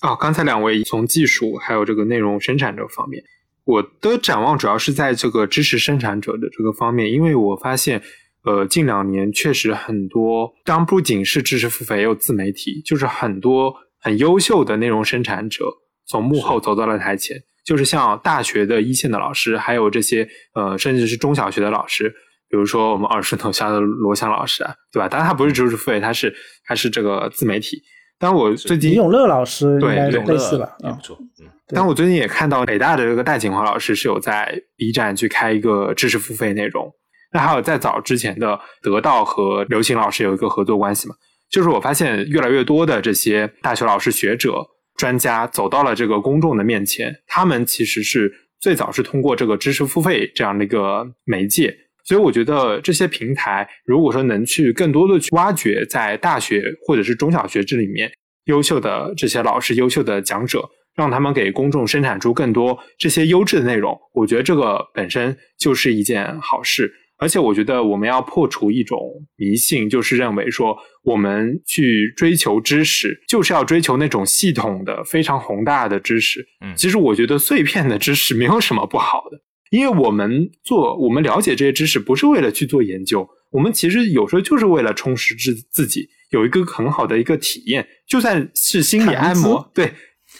哦，刚才两位从技术还有这个内容生产者方面，我的展望主要是在这个知识生产者的这个方面，因为我发现，呃，近两年确实很多，当然不仅是知识付费，也有自媒体，就是很多很优秀的内容生产者从幕后走到了台前。就是像大学的一线的老师，还有这些呃，甚至是中小学的老师，比如说我们耳熟能详的罗翔老师啊，对吧？当然他不是知识付费，他是他是这个自媒体。但我最近李永乐老师对类似吧，也不错。嗯，但我最近也看到北大的这个戴锦华老师是有在 B 站去开一个知识付费内容。那还有在早之前的得到和刘行老师有一个合作关系嘛？就是我发现越来越多的这些大学老师学者。专家走到了这个公众的面前，他们其实是最早是通过这个知识付费这样的一个媒介，所以我觉得这些平台如果说能去更多的去挖掘在大学或者是中小学这里面优秀的这些老师、优秀的讲者，让他们给公众生产出更多这些优质的内容，我觉得这个本身就是一件好事。而且我觉得我们要破除一种迷信，就是认为说我们去追求知识，就是要追求那种系统的、非常宏大的知识。嗯，其实我觉得碎片的知识没有什么不好的，因为我们做我们了解这些知识，不是为了去做研究，我们其实有时候就是为了充实自自己，有一个很好的一个体验，就算是心理按摩，对。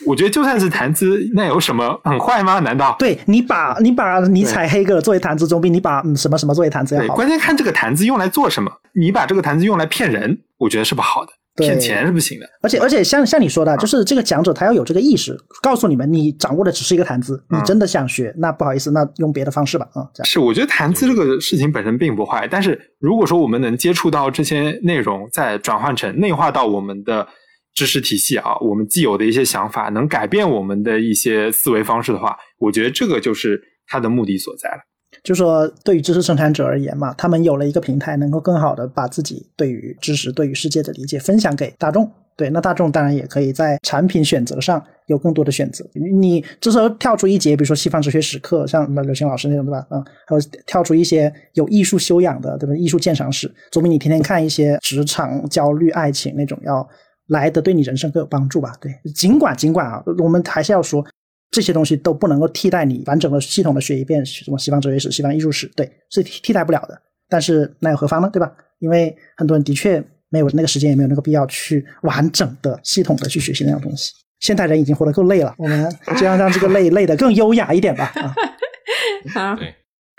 我觉得就算是谈资，那有什么很坏吗？难道对你把你把尼采、黑格尔作为谈资，总比你把什么什么作为谈资要好。关键看这个谈资用来做什么。你把这个谈资用来骗人，我觉得是不好的，骗钱是不行的。而且而且像像你说的，就是这个讲者他要有这个意识，告诉你们，你掌握的只是一个谈资，你真的想学，那不好意思，那用别的方式吧。啊，是，我觉得谈资这个事情本身并不坏，但是如果说我们能接触到这些内容，再转换成内化到我们的。知识体系啊，我们既有的一些想法能改变我们的一些思维方式的话，我觉得这个就是它的目的所在了。就说对于知识生产者而言嘛，他们有了一个平台，能够更好的把自己对于知识、对于世界的理解分享给大众。对，那大众当然也可以在产品选择上有更多的选择。你这时候跳出一节，比如说西方哲学史课，像什么刘星老师那种，对吧？嗯，还有跳出一些有艺术修养的，对吧？艺术鉴赏史，总比你天天看一些职场焦虑、爱情那种要。来的对你人生更有帮助吧？对，尽管尽管啊，我们还是要说，这些东西都不能够替代你完整的系统的学一遍什么西方哲学史、西方艺术史，对，是替代不了的。但是那又何妨呢？对吧？因为很多人的确没有那个时间，也没有那个必要去完整的、系统的去学习那样东西。现代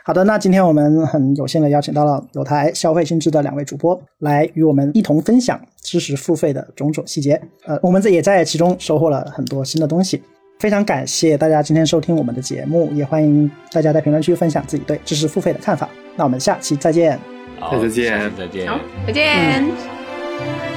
好。的，那今天我们很有幸的邀请到了有台消费新知的两位主播，来与我们一同分享知识付费的种种细节。呃，我们这也在其中收获了很多新的东西。非常感谢大家今天收听我们的节目，也欢迎大家在评论区分享自己对知识付费的看法。那我们下期再见。好再见再见，好，再见。